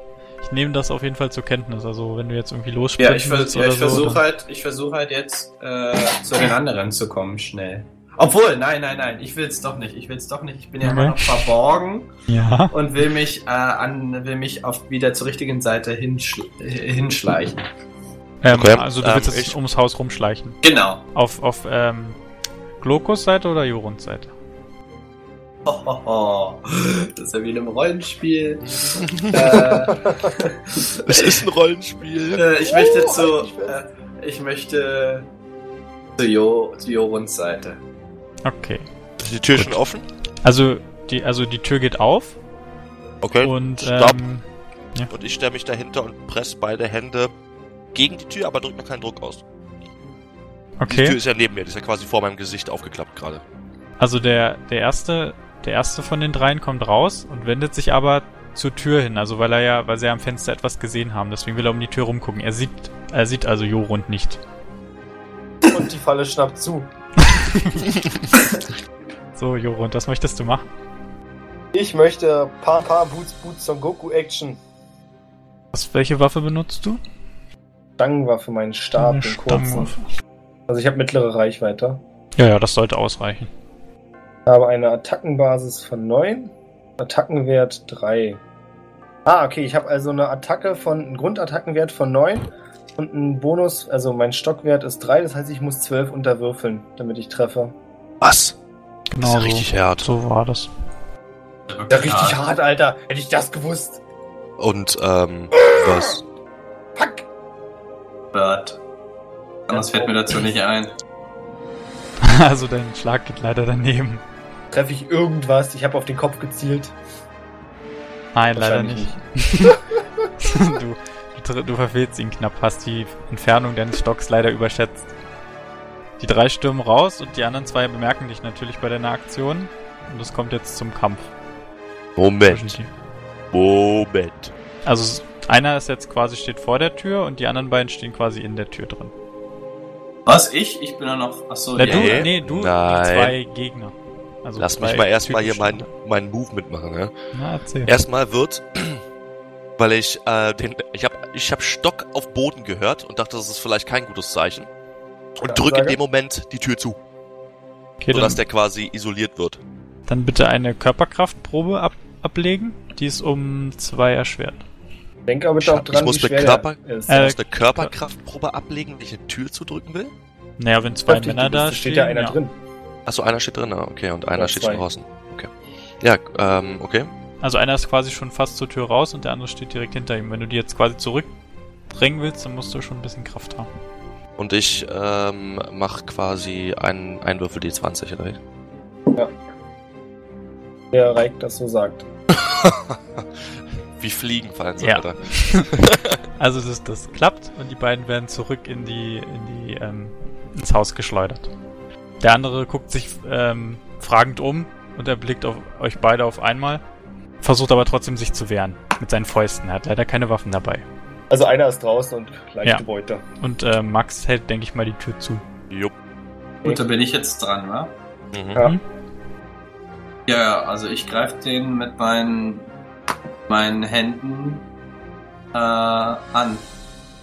ich nehme das auf jeden Fall zur Kenntnis. Also wenn du jetzt irgendwie Ja, losspringen ich, vers ja, ich so, versuche halt, ich versuche halt jetzt äh, zu den anderen zu kommen, schnell. Obwohl, nein, nein, nein, ich will's doch nicht. Ich will's doch nicht. Ich bin ja Okay. immer noch verborgen Ja. und will mich äh, an, will mich auf wieder zur richtigen Seite hinschl äh, hinschleichen. Ähm, Okay, also du ähm, willst jetzt ich- ums Haus rumschleichen. Genau. Auf auf ähm, Glokus Seite oder Jorunds Seite? Hohoho. Das ist ja wie in einem Rollenspiel. äh, Es ist ein Rollenspiel. äh, ich möchte Oh, zu, äh, ich möchte zu Jo, zu Joruns Seite. Okay. Ist die Tür schon offen? Also die also die Tür geht auf Okay. und ähm, Und ich stelle mich dahinter und presse beide Hände gegen die Tür, aber drück mir keinen Druck aus. Die Tür okay. ist ja neben mir, die ist ja quasi vor meinem Gesicht aufgeklappt gerade. Also der der erste der erste von den dreien kommt raus und wendet sich aber zur Tür hin, also weil er ja, weil sie ja am Fenster etwas gesehen haben, deswegen will er um die Tür rumgucken. Er sieht, er sieht also Jorund nicht. Und die Falle schnappt zu. So, Jorund, was möchtest du machen? Ich möchte Pa Pa Boots Boots Son Goku Action. Was, welche Waffe benutzt du? Stangenwaffe, meinen Stab, den kurzen. Also ich habe mittlere Reichweite. Ja, ja, das sollte ausreichen. Ich habe eine Attackenbasis von 9, Attackenwert 3. Ah, okay, ich habe also eine Attacke von, einen Grundattackenwert von 9 und einen Bonus, also mein Stockwert ist 3, das heißt, ich muss 12 unterwürfeln, damit ich treffe. Was? Genau das ist ja so. richtig hart. So war das. Ja, richtig hart, Alter. Hätte ich das gewusst. Und, ähm, was? Pack! Bird. Anders fällt mir dazu nicht ein. Also dein Schlag geht leider daneben. Treffe ich irgendwas? Ich habe auf den Kopf gezielt. Nein, leider Wahrscheinlich nicht. du, du, verfehlst ihn knapp, hast die Entfernung deines Stocks leider überschätzt. Die drei stürmen raus und die anderen zwei bemerken dich natürlich bei deiner Aktion. Und es kommt jetzt zum Kampf. Moment. Moment. Also einer ist jetzt quasi steht vor der Tür und die anderen beiden stehen quasi in der Tür drin. Was? Ich? Ich bin ja noch. Achso, Na, ja. du, Nee. nee, du, Nein. die zwei Gegner. Also Lass mich mal erstmal hier meinen meinen Move mitmachen, ja? Na, erzähl. Erstmal wird, weil ich äh, den, ich habe ich hab Stock auf Boden gehört und dachte, das ist vielleicht kein gutes Zeichen. Und drücke in dem Moment die Tür zu, Okay, dann, sodass der quasi isoliert wird. dann bitte eine Körperkraftprobe ab, ablegen. Die ist um zwei erschwert. Denk aber Ich bitte auch hab- ich dran, muss wie eine Körper- ist. Ich Äh, muss eine Körperkraftprobe ablegen, wenn ich eine Tür zudrücken will. Naja, wenn zwei Kräftig, Männer da steht stehen, ja einer ja. drin. Achso, einer steht drin, ah, okay, und einer Oder steht draußen. Okay. Ja, ähm, okay. Also einer ist quasi schon fast zur Tür raus und der andere steht direkt hinter ihm. Wenn du die jetzt quasi zurückdrängen willst, dann musst du schon ein bisschen Kraft haben. Und ich ähm, mach quasi einen Einwürfel D20, oder? wie? Der Reik das so sagt. Wie Fliegen fallen sie, Ja. Alter. Also das, das klappt und die beiden werden zurück in die, in die, ähm, ins Haus geschleudert. Der andere guckt sich ähm, fragend um und er blickt auf euch beide auf einmal, versucht aber trotzdem sich zu wehren mit seinen Fäusten. Er hat leider keine Waffen dabei. Also einer ist draußen und leichte Ja. Beute. Und äh, Max hält, denke ich mal, die Tür zu. Jupp. Gut, da bin ich jetzt dran, wa? Mhm. Ja. Mhm. Ja, also ich greife den mit meinen, meinen Händen äh, an.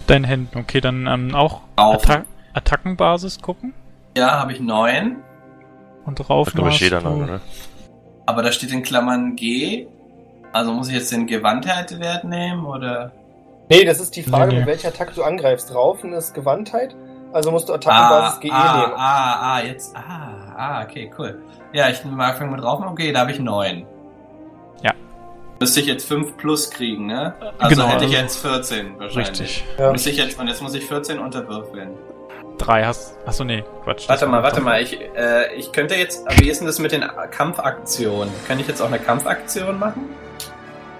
Deinen Händen, okay, dann ähm, auch Auf. Atta Attackenbasis gucken Ja, habe ich neun. und drauf. Da glaube ich jeder du- noch, ne? Aber da steht in Klammern G. Also muss ich jetzt den Gewandtheitwert nehmen oder? Nee, das ist die Frage, Nee, nee. mit welcher Attacke du angreifst. Raufen ist Gewandtheit, also musst du Ah, Attackenbasis GE ah, nehmen. ah, ah, jetzt. Ah, ah, okay, cool. Ja, ich nehme Anfang mit Raufen. Okay, da habe ich neun. Ja. Müsste ich jetzt 5 plus kriegen, ne? Also Genau, hätte ich also- jetzt 14 wahrscheinlich. Richtig. Ja. Muss ich jetzt, und jetzt muss ich 14 unterwürfeln. Drei hast. Achso, nee, Quatsch. Warte war mal, warte drauf. mal. Ich, äh, ich könnte jetzt. Wie ist denn das mit den Kampfaktionen? Kann ich jetzt auch eine Kampfaktion machen?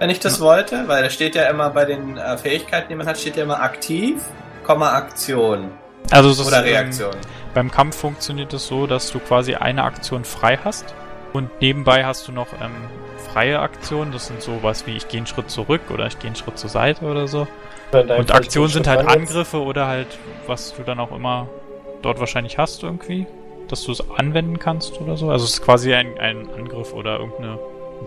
Wenn ich das wollte? Weil da steht ja immer bei den äh, Fähigkeiten, die man hat, steht ja immer aktiv, Komma Aktion. Also es ist, Oder ähm, Reaktion. Beim Kampf funktioniert es so, dass du quasi eine Aktion frei hast und nebenbei hast du noch ähm, freie Aktionen. Das sind sowas wie ich gehe einen Schritt zurück oder ich gehe einen Schritt zur Seite oder so. Oder Und Fall Aktionen sind halt. Angriffe oder halt, was du dann auch immer dort wahrscheinlich hast irgendwie, dass du es anwenden kannst oder so. Also es ist quasi ein, ein Angriff oder irgendeine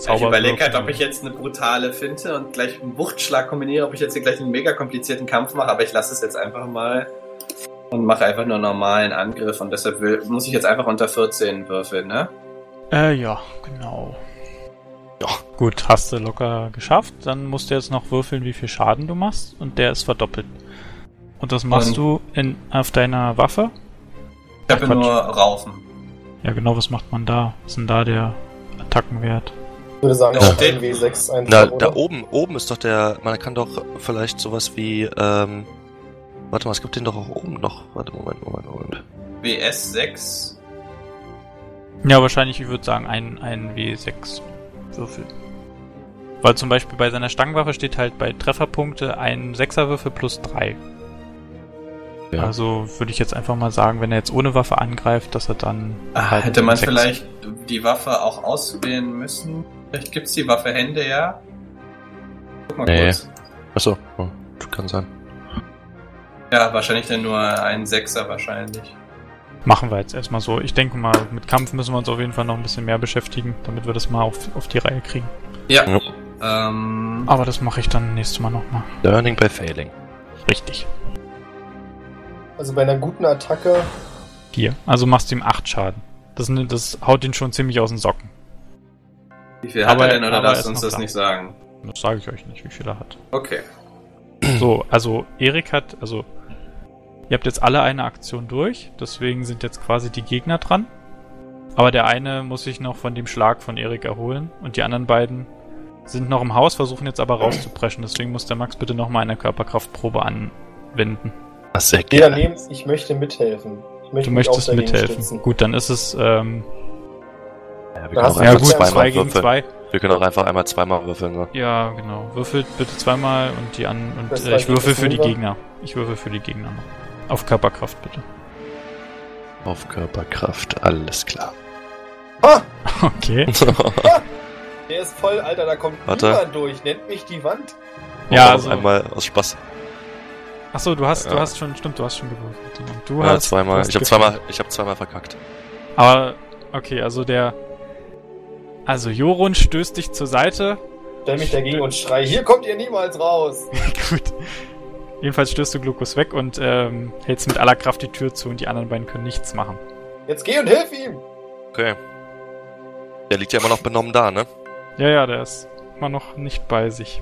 ein Ich überlege halt, ob ich jetzt eine brutale Finte und gleich einen Wuchtschlag kombiniere, ob ich jetzt hier gleich einen mega komplizierten Kampf mache, aber ich lasse es jetzt einfach mal und mache einfach nur einen normalen Angriff und deshalb will, muss ich jetzt einfach unter 14 würfeln, ne? Äh, ja, genau. Ja. Gut, hast du locker geschafft. Dann musst du jetzt noch würfeln, wie viel Schaden du machst. Und der ist verdoppelt. Und das machst Und- du in, auf deiner Waffe. Ich habe nur Raufen. Ja, genau, was macht man da? Was ist denn da der Attackenwert? Ich würde sagen, Ja. ein W6 einfach, Na, oder? da oben, oben ist doch der, man kann doch vielleicht sowas wie, ähm, warte mal, es gibt den doch auch oben noch. Warte, Moment, Moment, Moment. WS 6. Ja, wahrscheinlich, ich würde sagen, ein, ein W6 Würfel. Weil zum Beispiel bei seiner Stangenwaffe steht halt bei Trefferpunkte ein Sechserwürfel plus drei. Ja. Also würde ich jetzt einfach mal sagen, wenn er jetzt ohne Waffe angreift, dass er dann. Ah, halt hätte man vielleicht die Waffe auch auswählen müssen? Vielleicht gibt's die Waffe Hände, ja? Guck mal Nee. kurz. Achso, oh, kann sein. Ja, wahrscheinlich dann nur ein Sechser wahrscheinlich. Machen wir jetzt erstmal so. Ich denke mal, mit Kampf müssen wir uns auf jeden Fall noch ein bisschen mehr beschäftigen, damit wir das mal auf, auf die Reihe kriegen. Ja. Ja. Ähm, Aber das mache ich dann nächstes Mal nochmal. Learning by failing. Richtig. Also bei einer guten Attacke, Hier. Also machst du ihm 8 Schaden. Das, das haut ihn schon ziemlich aus den Socken. Wie viel hat aber- er denn oder er lasst uns das da. nicht sagen? Das sage ich euch nicht, wie viel er hat. Okay. So, also Erik hat, also ihr habt jetzt alle eine Aktion durch, deswegen sind jetzt quasi die Gegner dran. Aber der eine muss sich noch von dem Schlag von Erik erholen und die anderen beiden sind noch im Haus, versuchen jetzt aber rauszupreschen. Deswegen muss der Max bitte nochmal eine Körperkraftprobe anwenden. Das sehr jeder gerne. nehmt, ich möchte mithelfen. Ich möchte Du möchtest mithelfen. stützen. Gut, dann ist es, ähm, Ja, wir können auch du ja einfach gut, zweimal zwei gegen würfeln. zwei. Wir können auch einfach einmal zweimal würfeln. Ne? Ja, genau. Würfelt bitte zweimal und die an und äh, ich würfel für die. Gegner. Ich würfel für die Gegner noch. Auf Körperkraft bitte. Auf Körperkraft, alles klar. Ha! Okay. Der ist voll, Alter, da kommt Warte. niemand durch. Nennt mich die Wand. Ja, also. einmal aus Spaß. Achso, du hast, du Ja. hast schon, stimmt, du hast schon gewürfelt. Und Du Ja, hast du zweimal. hast Ich habe zweimal, ich habe zweimal verkackt. Aber okay, also der, also Jorun stößt dich zur Seite. Stell mich dagegen und schrei, hier kommt ihr niemals raus. Gut. Jedenfalls stößt du Glucos weg und ähm, hältst mit aller Kraft die Tür zu und die anderen beiden können nichts machen. Jetzt geh und hilf ihm. Okay. Der liegt ja immer noch benommen da, ne? Ja, ja, der ist immer noch nicht bei sich.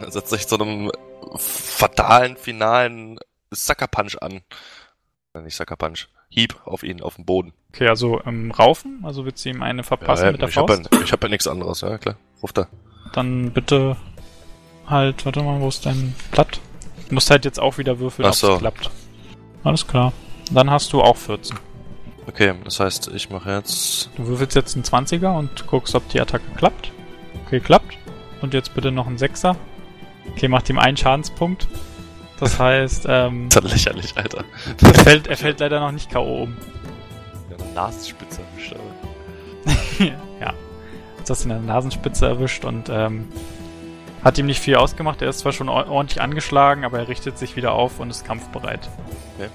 Er setzt sich zu einem fatalen, finalen Sucker Punch an. Äh, Nicht Sucker Punch. Hieb auf ihn, auf den Boden. Okay, also ähm, raufen, also willst du ihm eine verpassen ja, mit der ich habe Faust? ja, ich hab ja nichts anderes, ja klar. Ruft er. Dann bitte halt, warte mal, wo ist dein Blatt? Du musst halt jetzt auch wieder würfeln, ob es so. klappt. Alles klar. Dann hast du auch 14. Okay, das heißt, ich mache jetzt. Du würfelst jetzt einen 20er und guckst, ob die Attacke klappt. Okay, klappt. Und jetzt bitte noch einen 6er. Okay, macht ihm einen Schadenspunkt. Das heißt, ähm, Das ist lächerlich, Alter. er, fällt, er fällt leider noch nicht K.O. um. Nasenspitze erwischt, aber. ja. Jetzt hast du ihn an der Nasenspitze erwischt und ähm, hat ihm nicht viel ausgemacht. Er ist zwar schon or- ordentlich angeschlagen, aber er richtet sich wieder auf und ist kampfbereit. Okay.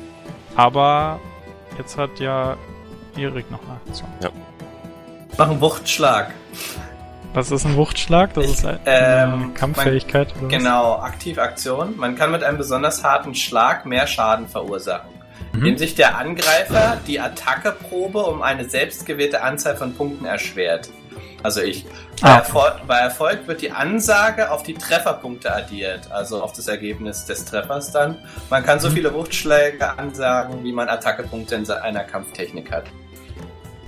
Aber jetzt hat ja Erik noch eine Aktion. Mach einen Wuchtschlag. Das ist ein Wuchtschlag, das Ich- ist eine ähm, Kampffähigkeit. oder was? Genau, Aktivaktion. Man kann mit einem besonders harten Schlag mehr Schaden verursachen. Mhm. Indem sich der Angreifer die Attackeprobe um eine selbstgewählte Anzahl von Punkten erschwert. Also ich. Bei, Ah. Erfolg, bei Erfolg wird die Ansage auf die Trefferpunkte addiert, also auf das Ergebnis des Treffers dann. Man kann so Mhm. viele Wuchtschläge ansagen, wie man Attackepunkte in einer Kampftechnik hat.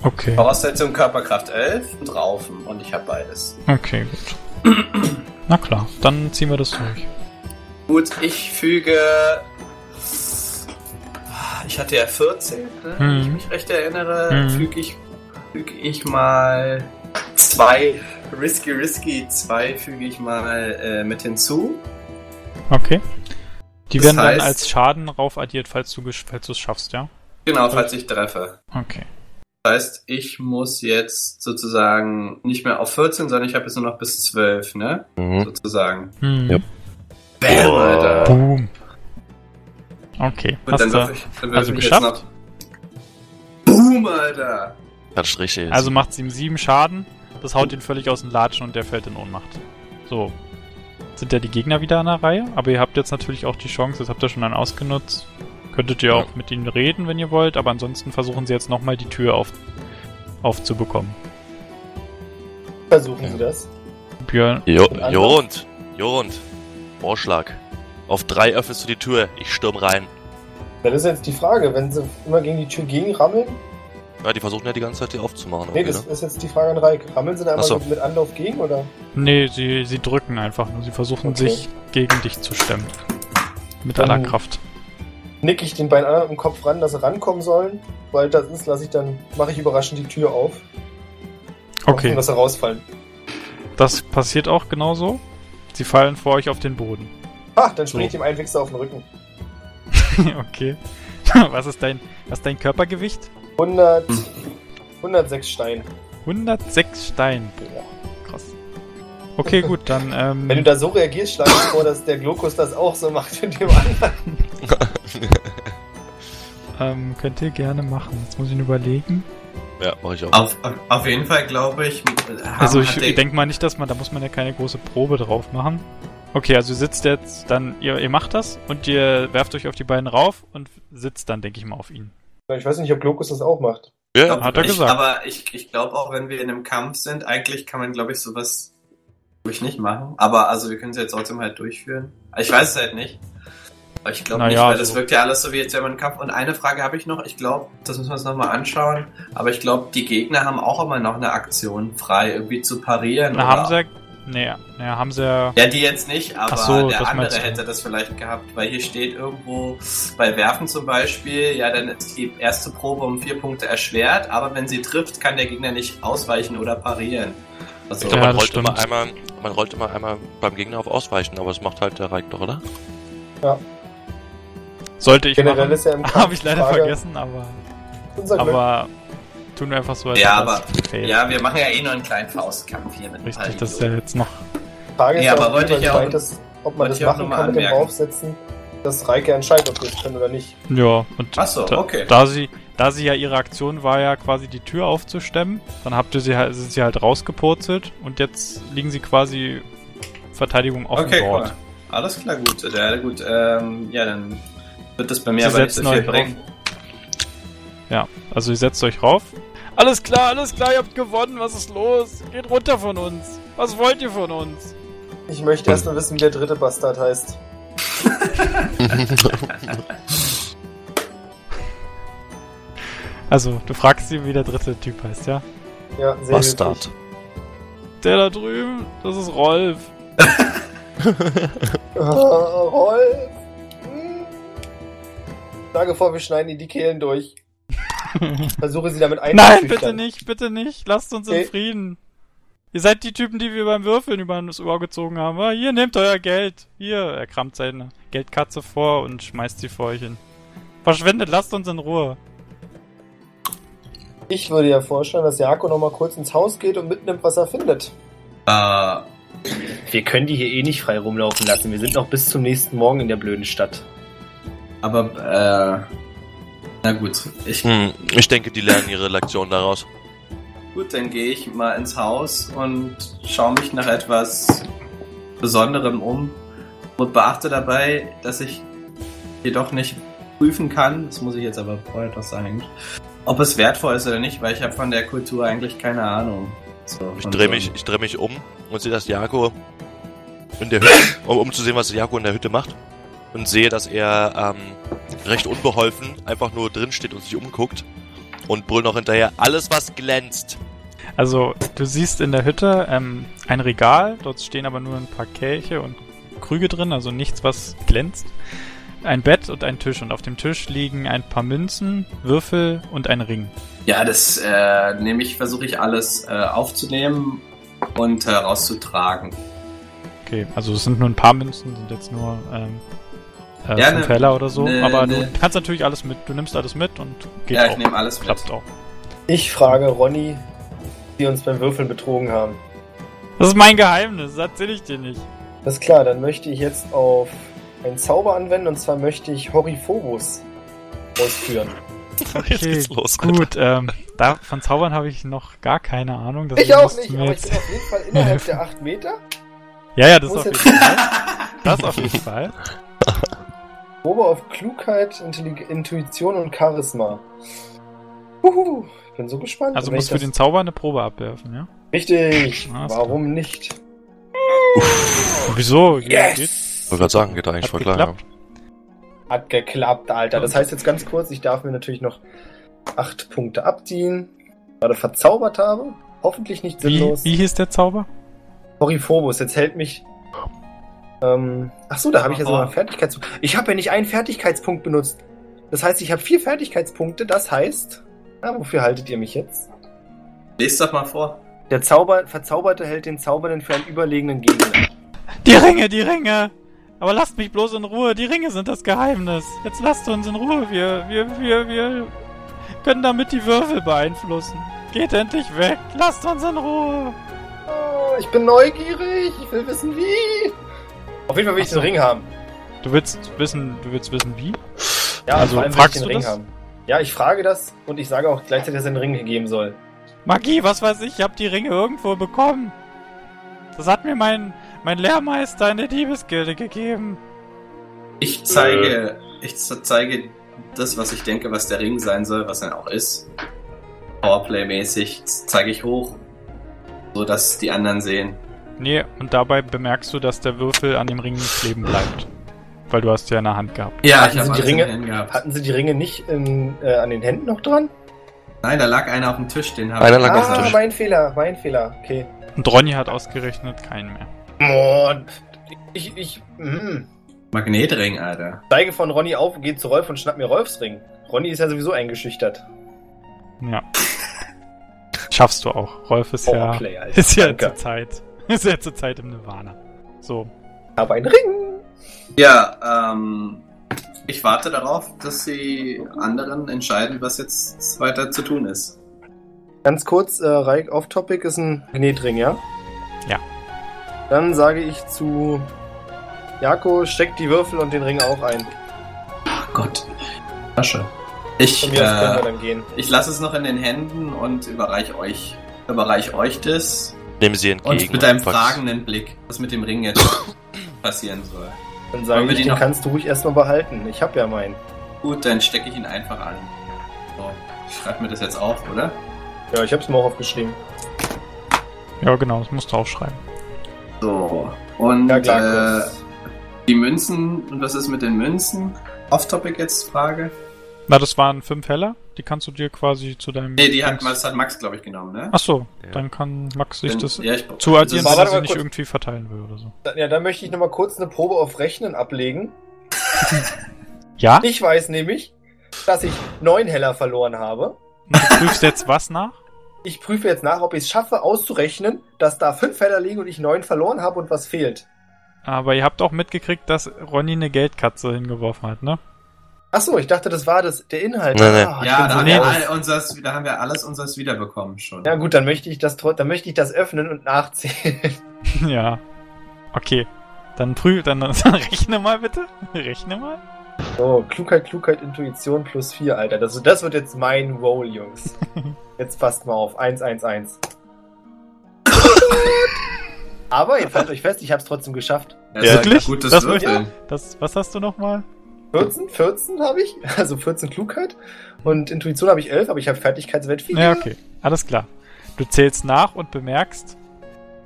Okay. Voraussetzung Körperkraft 11 und Raufen und ich habe beides. Okay, gut. Na klar, dann ziehen wir das durch. Gut, ich füge. Ich hatte ja 14, ne? wenn ich Mhm. mich recht erinnere. Mhm. Füge ich, füge ich mal zwei. Risky, risky, zwei füge ich mal äh, mit hinzu. Okay. Die Das werden dann heißt- als Schaden du gesch- falls du es schaffst, ja? Genau, falls ich treffe. Okay. Das heißt, ich muss jetzt sozusagen nicht mehr auf 14, sondern ich habe jetzt nur noch bis 12, ne? Mhm. Sozusagen. Hm. Ja. Bam, Alter. Boom. Okay. Hast dann du, ich, dann also ich geschafft? jetzt noch. Boom, Alter. Hat Striche jetzt. also macht ihm sieben Schaden. Das haut ihn völlig aus den Latschen und der fällt in Ohnmacht. So. Sind ja die Gegner wieder an der Reihe, aber ihr habt jetzt natürlich auch die Chance, das habt ihr schon dann ausgenutzt. Könntet ihr Ja. auch mit ihnen reden, wenn ihr wollt, aber ansonsten versuchen sie jetzt nochmal die Tür auf, aufzubekommen. Versuchen Ja. Sie das. Björn, jo Und Jorund. Jorund. Vorschlag. Auf drei öffnest du die Tür. Ich stürm rein. Das ist jetzt die Frage, wenn Sie immer gegen die Tür gegenrammeln. Ja, die versuchen ja die ganze Zeit die aufzumachen. Nee, das ne? ist jetzt die Frage an Reik. Rammeln Sie da Ach einmal so. mit, mit Anlauf gegen oder? Nee, sie, sie drücken einfach nur. Sie versuchen Okay. sich gegen dich zu stemmen. Mit Dann- aller Kraft. Nick ich den beiden anderen im Kopf ran, dass sie rankommen sollen. Weil das ist, lasse ich dann, mache ich überraschend die Tür auf. Okay, Hoffen, dass sie rausfallen. das passiert auch genauso. Sie fallen vor euch auf den Boden. Ah, dann springe So. ich dem Einwichser auf den Rücken. okay. was ist dein, was ist dein Körpergewicht? 100, Hm. 106 Stein. 106 Stein. Boah, krass. Okay, gut, dann, ähm, Wenn du da so reagierst, schlage ich vor, dass der Glokus das auch so macht mit dem anderen. ähm, könnt ihr gerne machen. Jetzt muss ich nur überlegen. ja, mach ich auch. Auf, auf, auf jeden Fall glaube ich. Also ich, ich denke mal nicht, dass man, da muss man ja keine große Probe drauf machen. Okay, also sitzt jetzt dann, ihr, ihr macht das und ihr werft euch auf die beiden rauf und sitzt dann, denke ich mal, auf ihn. Ich weiß nicht, ob Glokus das auch macht. Ja, glaub, hat er ich, gesagt. Aber ich, ich glaube auch, wenn wir in einem Kampf sind, eigentlich kann man, glaube ich, sowas glaub ich nicht machen. Aber also wir können es jetzt trotzdem halt durchführen. Ich weiß es halt nicht. Aber ich glaube Naja, nicht, weil das so- wirkt ja alles so wie jetzt wäre man Kampf. Und eine Frage habe ich noch. Ich glaube, das müssen wir uns nochmal anschauen. Aber ich glaube, die Gegner haben auch immer noch eine Aktion frei, irgendwie zu parieren. Na, oder haben sie ja, Naja, naja, haben sie ja. Ja, die jetzt nicht, aber Ach so, der andere hätte das vielleicht gehabt, weil hier steht irgendwo bei Werfen zum Beispiel, ja, dann ist die erste Probe um vier Punkte erschwert, aber wenn sie trifft, kann der Gegner nicht ausweichen oder parieren. Also, Ich glaube, Ja, man, das rollt immer einmal, man rollt immer einmal beim Gegner auf Ausweichen, aber das macht halt der Reik doch, oder? Sollte ich Generell machen. ist ja im Kampf Habe ich leider Frage, vergessen, aber. Unser Glück. Aber tun wir einfach so, als Ja, das aber- ja, wir machen ja eh nur einen kleinen Faustkampf hier mit Richtig, das ist ja jetzt noch. Frage ist Ja, aber auch, wollte ich auch- dass, ob man das machen kann mit dem. Draufsetzen, dass Reike entscheidet, ob wir es können oder nicht. Ja, und Ach so, da, okay. da sie, da sie ja ihre Aktion war ja quasi die Tür aufzustemmen, dann habt ihr sie halt, sind sie halt rausgepurzelt und jetzt liegen sie quasi Verteidigung offen Okay, dort. cool. Alles klar, gut. Ja, gut. Ähm, ja, dann wird das bei mir Sie aber nicht so viel bringen. Ja, also ihr setzt euch rauf. Alles klar, alles klar, ihr habt gewonnen, was ist los? Geht runter von uns. Was wollt ihr von uns? Ich möchte erst mal wissen, wie der dritte Bastard heißt. Also, du fragst sie, wie der dritte Typ heißt, ja? Ja, sehr Bastard. Der da drüben, das ist Rolf. Oh, Rolf. Schlage vor, wir schneiden ihr die Kehlen durch. Versuche sie damit Nein, einzuschüchtern. bitte nicht, bitte nicht. Lasst uns in Okay. Frieden. Ihr seid die Typen, die wir beim Würfeln über das Ohr gezogen haben. Ah, Hier, nehmt euer Geld. Hier, er kramt seine Geldkatze vor und schmeißt sie vor euch hin. Verschwendet, lasst uns in Ruhe. Ich würde ja vorstellen, dass Jako noch mal kurz ins Haus geht und mitnimmt, was er findet. Äh, Wir können die hier eh nicht frei rumlaufen lassen. Wir sind noch bis zum nächsten Morgen in der blöden Stadt. Aber, äh, na gut. Ich, Hm, ich denke, die lernen ihre Lektion daraus. gut, dann gehe ich mal ins Haus und schaue mich nach etwas Besonderem um und beachte dabei, dass ich jedoch nicht prüfen kann, das muss ich jetzt aber vorher doch sagen, ob es wertvoll ist oder nicht, weil ich habe von der Kultur eigentlich keine Ahnung. So, Ich drehe so- mich, ich dreh mich um und sehe das Jako in der Hütte, um, um zu sehen, was Jako in der Hütte macht. Und sehe, dass er ähm, recht unbeholfen einfach nur drin steht und sich umguckt. Und brüllt noch hinterher, alles was glänzt. Also, du siehst in der Hütte ähm, ein Regal. Dort stehen aber nur ein paar Kelche und Krüge drin, also nichts, was glänzt. Ein Bett und ein Tisch. Und auf dem Tisch liegen ein paar Münzen, Würfel und ein Ring. Ja, das äh, nehme ich, versuche ich alles äh, aufzunehmen und herauszutragen. Okay, also es sind nur ein paar Münzen, sind jetzt nur ähm, äh, Ja, fünf ne- Heller oder so. ne- aber ne- du kannst natürlich alles mit. Du nimmst alles mit und geht ja, auch. ich nehme alles mit. Klappt auch. Ich frage Ronny, die uns beim Würfeln betrogen haben. Das ist mein Geheimnis, das erzähl ich dir nicht. Das ist klar, dann möchte ich jetzt auf einen Zauber anwenden und zwar möchte ich Horiphobos ausführen. Jetzt Okay, geht's los. Gut. Ähm, da, von Zaubern habe ich noch gar keine Ahnung. Ich auch nicht, aber ich jetzt- bin auf jeden Fall innerhalb der 8 Meter. Ja, ja, das muss auf jeden Fall. Das auf jeden Fall. Probe auf Klugheit, Intellig Intuition und Charisma. Uhu, ich bin so gespannt. Also musst ich du das- den Zauber eine Probe abwerfen, ja? Richtig, Ah, warum nicht? Und wieso? Ja, geht. Ich wollte gerade sagen, geht eigentlich Hat voll klar. geklappt. Hat geklappt, Alter. Das heißt jetzt ganz kurz, ich darf mir natürlich noch 8 Punkte abziehen. Gerade verzaubert habe. Hoffentlich nicht Wie, sinnlos. wie hieß der Zauber? Horiphobos, jetzt hält mich. Ähm, ach so, da habe ich ja sogar einen. Fertigkeitspunkt. Ich habe ja nicht einen Fertigkeitspunkt benutzt. Das heißt, ich habe vier Fertigkeitspunkte. Das heißt, na, wofür haltet ihr mich jetzt? Lest doch mal vor. Der Zauber, Verzauberte hält den Zaubernden für einen überlegenen Gegner. Die Ringe, die Ringe! Aber lasst mich bloß in Ruhe, die Ringe sind das Geheimnis. Jetzt lasst uns in Ruhe, wir, wir, wir, wir können damit die Würfel beeinflussen. Geht endlich weg, lasst uns in Ruhe. Oh, ich bin neugierig. Ich will wissen, wie. Auf jeden Fall will ich den Ring haben. Du willst wissen, du willst wissen wie? Ja, Also, vor allem will fragst ich den du Ring das? haben. Ja, ich frage das und ich sage auch gleichzeitig, dass er den Ring geben soll. Magie, was weiß ich, ich hab die Ringe irgendwo bekommen. Das hat mir mein, mein Lehrmeister in der Diebesgilde gegeben. Ich zeige, ich z- zeige das, was ich denke, was der Ring sein soll, was er auch ist. Powerplay-mäßig zeige ich hoch, so dass die anderen sehen. Nee, und dabei bemerkst du, dass der Würfel an dem Ring nicht kleben bleibt. Weil du hast ja in der Hand gehabt. Ja, Hatten ich habe Sie die Ringe? den Händen gehabt. Hatten sie die Ringe nicht in, äh, an den Händen noch dran? Nein, da lag einer auf dem Tisch, den habe Einer ich. lag auf dem ah, Tisch. mein Fehler, mein Fehler. Okay. Und Ronny hat ausgerechnet keinen mehr. Oh, ich, ich, hm. Magnetring, Alter. Steige von Ronny auf, gehe zu Rolf und schnapp mir Rolfs Ring. Ronny ist ja sowieso eingeschüchtert. Ja. Schaffst du auch. Rolf ist ja, Powerplay, Alter. ist ja zur Zeit, ist ja zur Zeit im Nirvana. So. Aber ein Ring! Ja, ähm, ich warte darauf, dass die anderen entscheiden, was jetzt weiter zu tun ist. Ganz kurz, äh, Reik, off-topic ist ein Magnetring, ja? Ja. Dann sage ich zu Jako, steck die Würfel und den Ring auch ein. Ach Gott. Tasche. Ich, äh, dann gehen. ich lasse es noch in den Händen und überreich euch, überreich euch das. Nehmen sie entgegen. Und mit einem pack's- fragenden Blick, was mit dem Ring jetzt passieren soll. Dann sage wollen wir ich, den noch- kannst du ruhig erstmal behalten. Ich hab ja meinen. Gut, dann stecke ich ihn einfach an. So, ich schreibe mir das jetzt auf, oder? Ja, ich hab's mir auch aufgeschrieben. Ja, genau, das musst du aufschreiben. So. Und Ja, klar, äh, die Münzen, und was ist mit den Münzen? Off-Topic jetzt Frage? Na, das waren fünf Heller. Die kannst du dir quasi zu deinem. Nee, die hat, das hat Max, glaube ich, genommen, ne? Ach so, Ja. dann kann Max sich Wenn- das ja, ich, zuaddieren, das Warte wenn er sie nicht kurz. irgendwie verteilen will oder so. Ja, dann möchte ich nochmal kurz eine Probe auf Rechnen ablegen. Ja? Ich weiß nämlich, dass ich neun Heller verloren habe. Und du prüfst jetzt was nach? Ich prüfe jetzt nach, ob ich es schaffe, auszurechnen, dass da fünf Heller liegen und ich neun verloren habe und was fehlt. Aber ihr habt auch mitgekriegt, dass Ronny eine Geldkatze hingeworfen hat, ne? Ach so, ich dachte, das war das, der Inhalt. Nee, nee. Ah, ja, da so haben, wir nervös. all unseres, da haben wir alles unseres wiederbekommen schon. Ja gut, dann möchte ich das, dann möchte ich das öffnen und nachzählen. ja. Okay. Dann prüf, dann, dann rechne mal bitte. Rechne mal. So, Klugheit, Klugheit, Intuition plus vier, Alter. Das, das wird jetzt mein Roll, Jungs. Jetzt passt mal auf. Eins, eins, eins. Aber jetzt haltet euch fest, ich hab's trotzdem geschafft. Das Ja, wirklich? ein gutes Das wird- Würfeln. Das, was hast du nochmal? 14, 14 habe ich, also 14 Klugheit. Und Intuition habe ich 11, aber ich habe Fertigkeitswert 4. Ja, okay. Alles klar. Du zählst nach und bemerkst,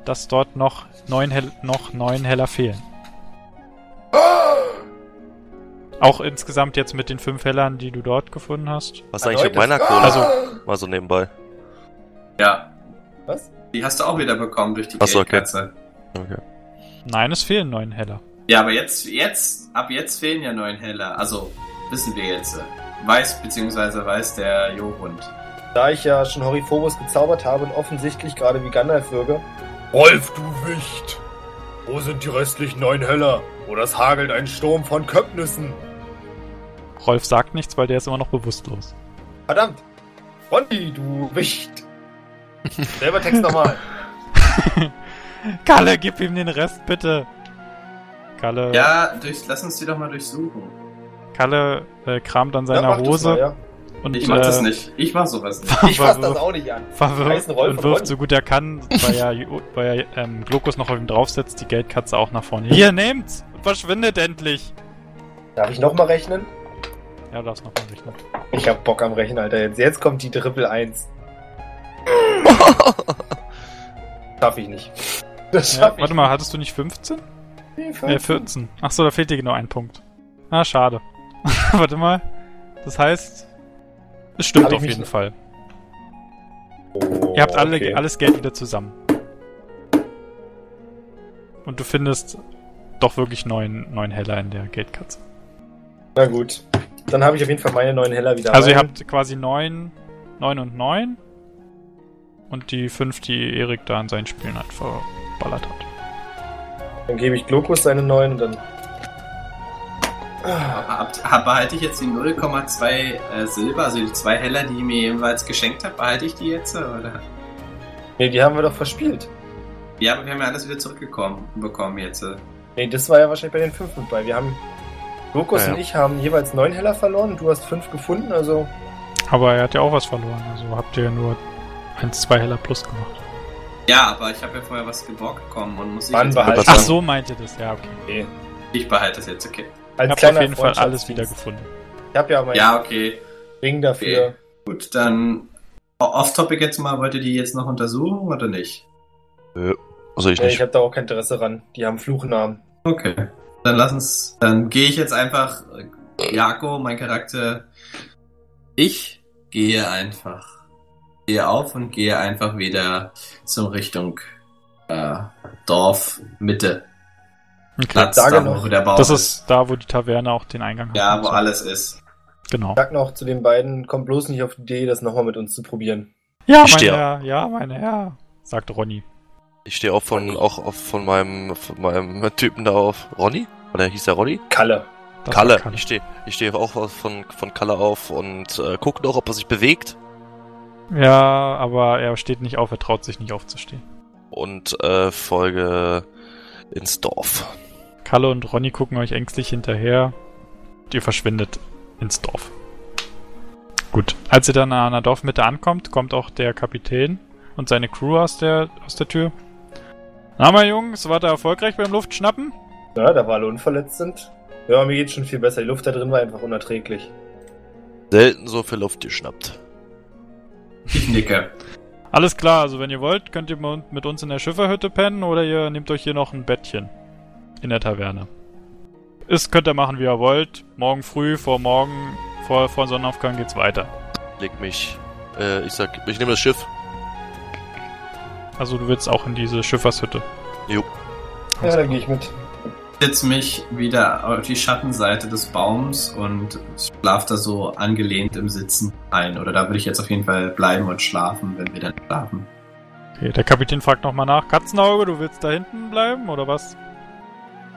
dass dort noch neun, Hell noch neun Heller fehlen. Auch insgesamt jetzt mit den fünf Hellern, die du dort gefunden hast. Was ist eigentlich mit meiner Kohle? Also- Mal so nebenbei. Ja, Was? die hast du auch wieder bekommen durch die Ach so, okay. Okay. Nein, es fehlen neun Heller. Ja, aber jetzt, jetzt, ab jetzt fehlen ja neun Heller. Also, wissen wir jetzt. Weiß, beziehungsweise weiß der Johund. Da ich ja schon Horiphobos gezaubert habe und offensichtlich gerade wie Gandalf wirke. Rolf, du Wicht! Wo sind die restlichen neun Heller? Oder es hagelt ein Sturm von Köpnissen. Rolf sagt nichts, weil der ist immer noch bewusstlos. Verdammt! Ronny, du Wicht! Selber Text nochmal. Kalle, gib ihm den Rest, bitte. Kalle, Ja, durch, lass uns die doch mal durchsuchen. Kalle äh, kramt an Ja, seiner das Hose mal, ja. und, Ich mach das äh, nicht. Ich mach sowas nicht. Ich fass das auch nicht an. Rolf und wirft so gut er kann, weil ja, Ju- weil ja ähm, Glokus noch auf ihm draufsetzt, die Geldkatze auch nach vorne. Hier, nehmt's! Verschwindet endlich! Darf ich nochmal rechnen? Ja, du darfst noch mal rechnen. Ich hab Bock am Rechnen, Alter. Jetzt, jetzt kommt die Triple 1. Schaff ich nicht. Das Ja, schaff ich warte mal, hattest du nicht 15? Nicht. Äh, 14. Ach so, da fehlt dir genau ein Punkt. Ah, schade. warte mal. Das heißt, es stimmt auf jeden Fall. Oh, Ihr habt alle, okay. alles Geld wieder zusammen. Und du findest doch wirklich neun, neun Heller in der Geldkatze. Na gut. Dann habe ich auf jeden Fall meine neuen Heller wieder. Also ihr rein. habt quasi neun, neun und neun. Und die fünf, die Erik da an seinen Spielen halt verballert hat. Dann gebe ich Glokus seine neuen und dann. Habt- hab- Behalte ich jetzt die 0,2 äh, Silber, also die zwei Heller, die ihr mir jeweils geschenkt habt, behalte ich die jetzt? Oder? Nee, die haben wir doch verspielt. Ja, aber wir haben ja alles wieder zurückgekommen bekommen jetzt. Nee, das war ja wahrscheinlich bei den fünf mit bei. Wir haben. Glokus Ja, ja. und ich haben jeweils neun Heller verloren. Du hast fünf gefunden, also. Aber er hat ja auch was verloren. Also habt ihr ja nur eins, zwei Heller plus gemacht. Ja, aber ich habe ja vorher was geborgt bekommen und muss ich Mann, jetzt behalte. Ach Ach so, meint ihr das? Ja, okay. Nee. Ich behalte das jetzt, okay. Als Ich hab kleiner auf jeden Fall alles Freundschaftsdienst. wieder gefunden. Ich habe ja meinen Ja, okay. Ring dafür. Okay. Gut, dann off-topic jetzt mal, wollt ihr die jetzt noch untersuchen oder nicht? Äh, Also ich Nee, ich nicht. habe da auch kein Interesse ran. Die haben Fluchnamen. Okay. Dann lass uns, dann gehe ich jetzt einfach, äh, Jako, mein Charakter, ich gehe einfach, gehe auf und gehe einfach wieder zum Richtung äh, Dorf Mitte. Okay. Platz, da, wo der Baum Das ist da, wo die Taverne auch den Eingang Ja, und wo so. alles ist. Genau. Sag noch zu den beiden, kommt bloß nicht auf die Idee, das nochmal mit uns zu probieren. Ja, Ich mein stehe- Herr, ja, mein Herr, sagte Ronny. Ich stehe auch von, auch auf, von meinem, von meinem Typen da auf. Ronny? Oder hieß der Ronny? Kalle. Das Kalle. Kalle. Ich stehe, ich stehe auch auf- von, von Kalle auf und äh, gucke noch, ob er sich bewegt. Ja, aber er steht nicht auf, er traut sich nicht aufzustehen. Und äh, folge ins Dorf. Kalle und Ronny gucken euch ängstlich hinterher. Ihr verschwindet ins Dorf. Gut. Als ihr dann an der Dorfmitte ankommt, kommt auch der Kapitän und seine Crew aus der, aus der Tür. Na, mal Jungs, wart ihr erfolgreich beim Luftschnappen? Ja, da wir alle unverletzt sind. Ja, mir geht's schon viel besser. Die Luft da drin war einfach unerträglich. Selten so viel Luft geschnappt. Ich nicke. Alles klar, also wenn ihr wollt, könnt ihr mit uns in der Schifferhütte pennen oder ihr nehmt euch hier noch ein Bettchen in der Taverne. Ist könnt ihr machen, wie ihr wollt. Morgen früh, vor morgen, vor, vor Sonnenaufgang geht's weiter. Leg mich, äh, ich sag, ich nehme das Schiff. Also du willst auch in diese Schiffershütte. Jo. Ja, da gehe ich mit. Ich setze mich wieder auf die Schattenseite des Baums und schlaf da so angelehnt im Sitzen ein. Oder da würde ich jetzt auf jeden Fall bleiben und schlafen, wenn wir dann schlafen. Okay, der Kapitän fragt nochmal nach. Katzenauge, du willst da hinten bleiben oder was?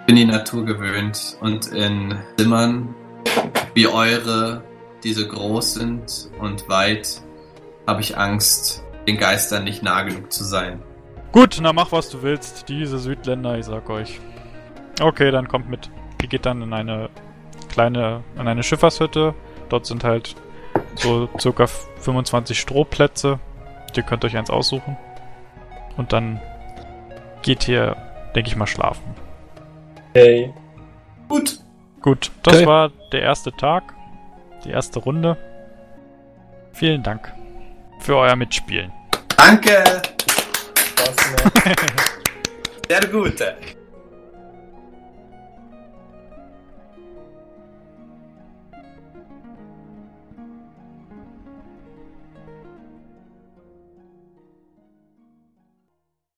bin die Natur gewöhnt und in Zimmern wie eure, die so groß sind und weit, habe ich Angst, den Geistern nicht nah genug zu sein. Gut, na mach was du willst. Diese Südländer, ich sag euch. Okay, dann kommt mit. Ihr geht dann in eine kleine, in eine Schifffershütte. Dort sind halt so circa 25 Strohplätze. Ihr könnt euch eins aussuchen. Und dann geht ihr, denke ich mal, schlafen. Hey. Gut, Gut, das Okay. war der erste Tag. Die erste Runde. Vielen Dank für euer Mitspielen. danke, sehr gute.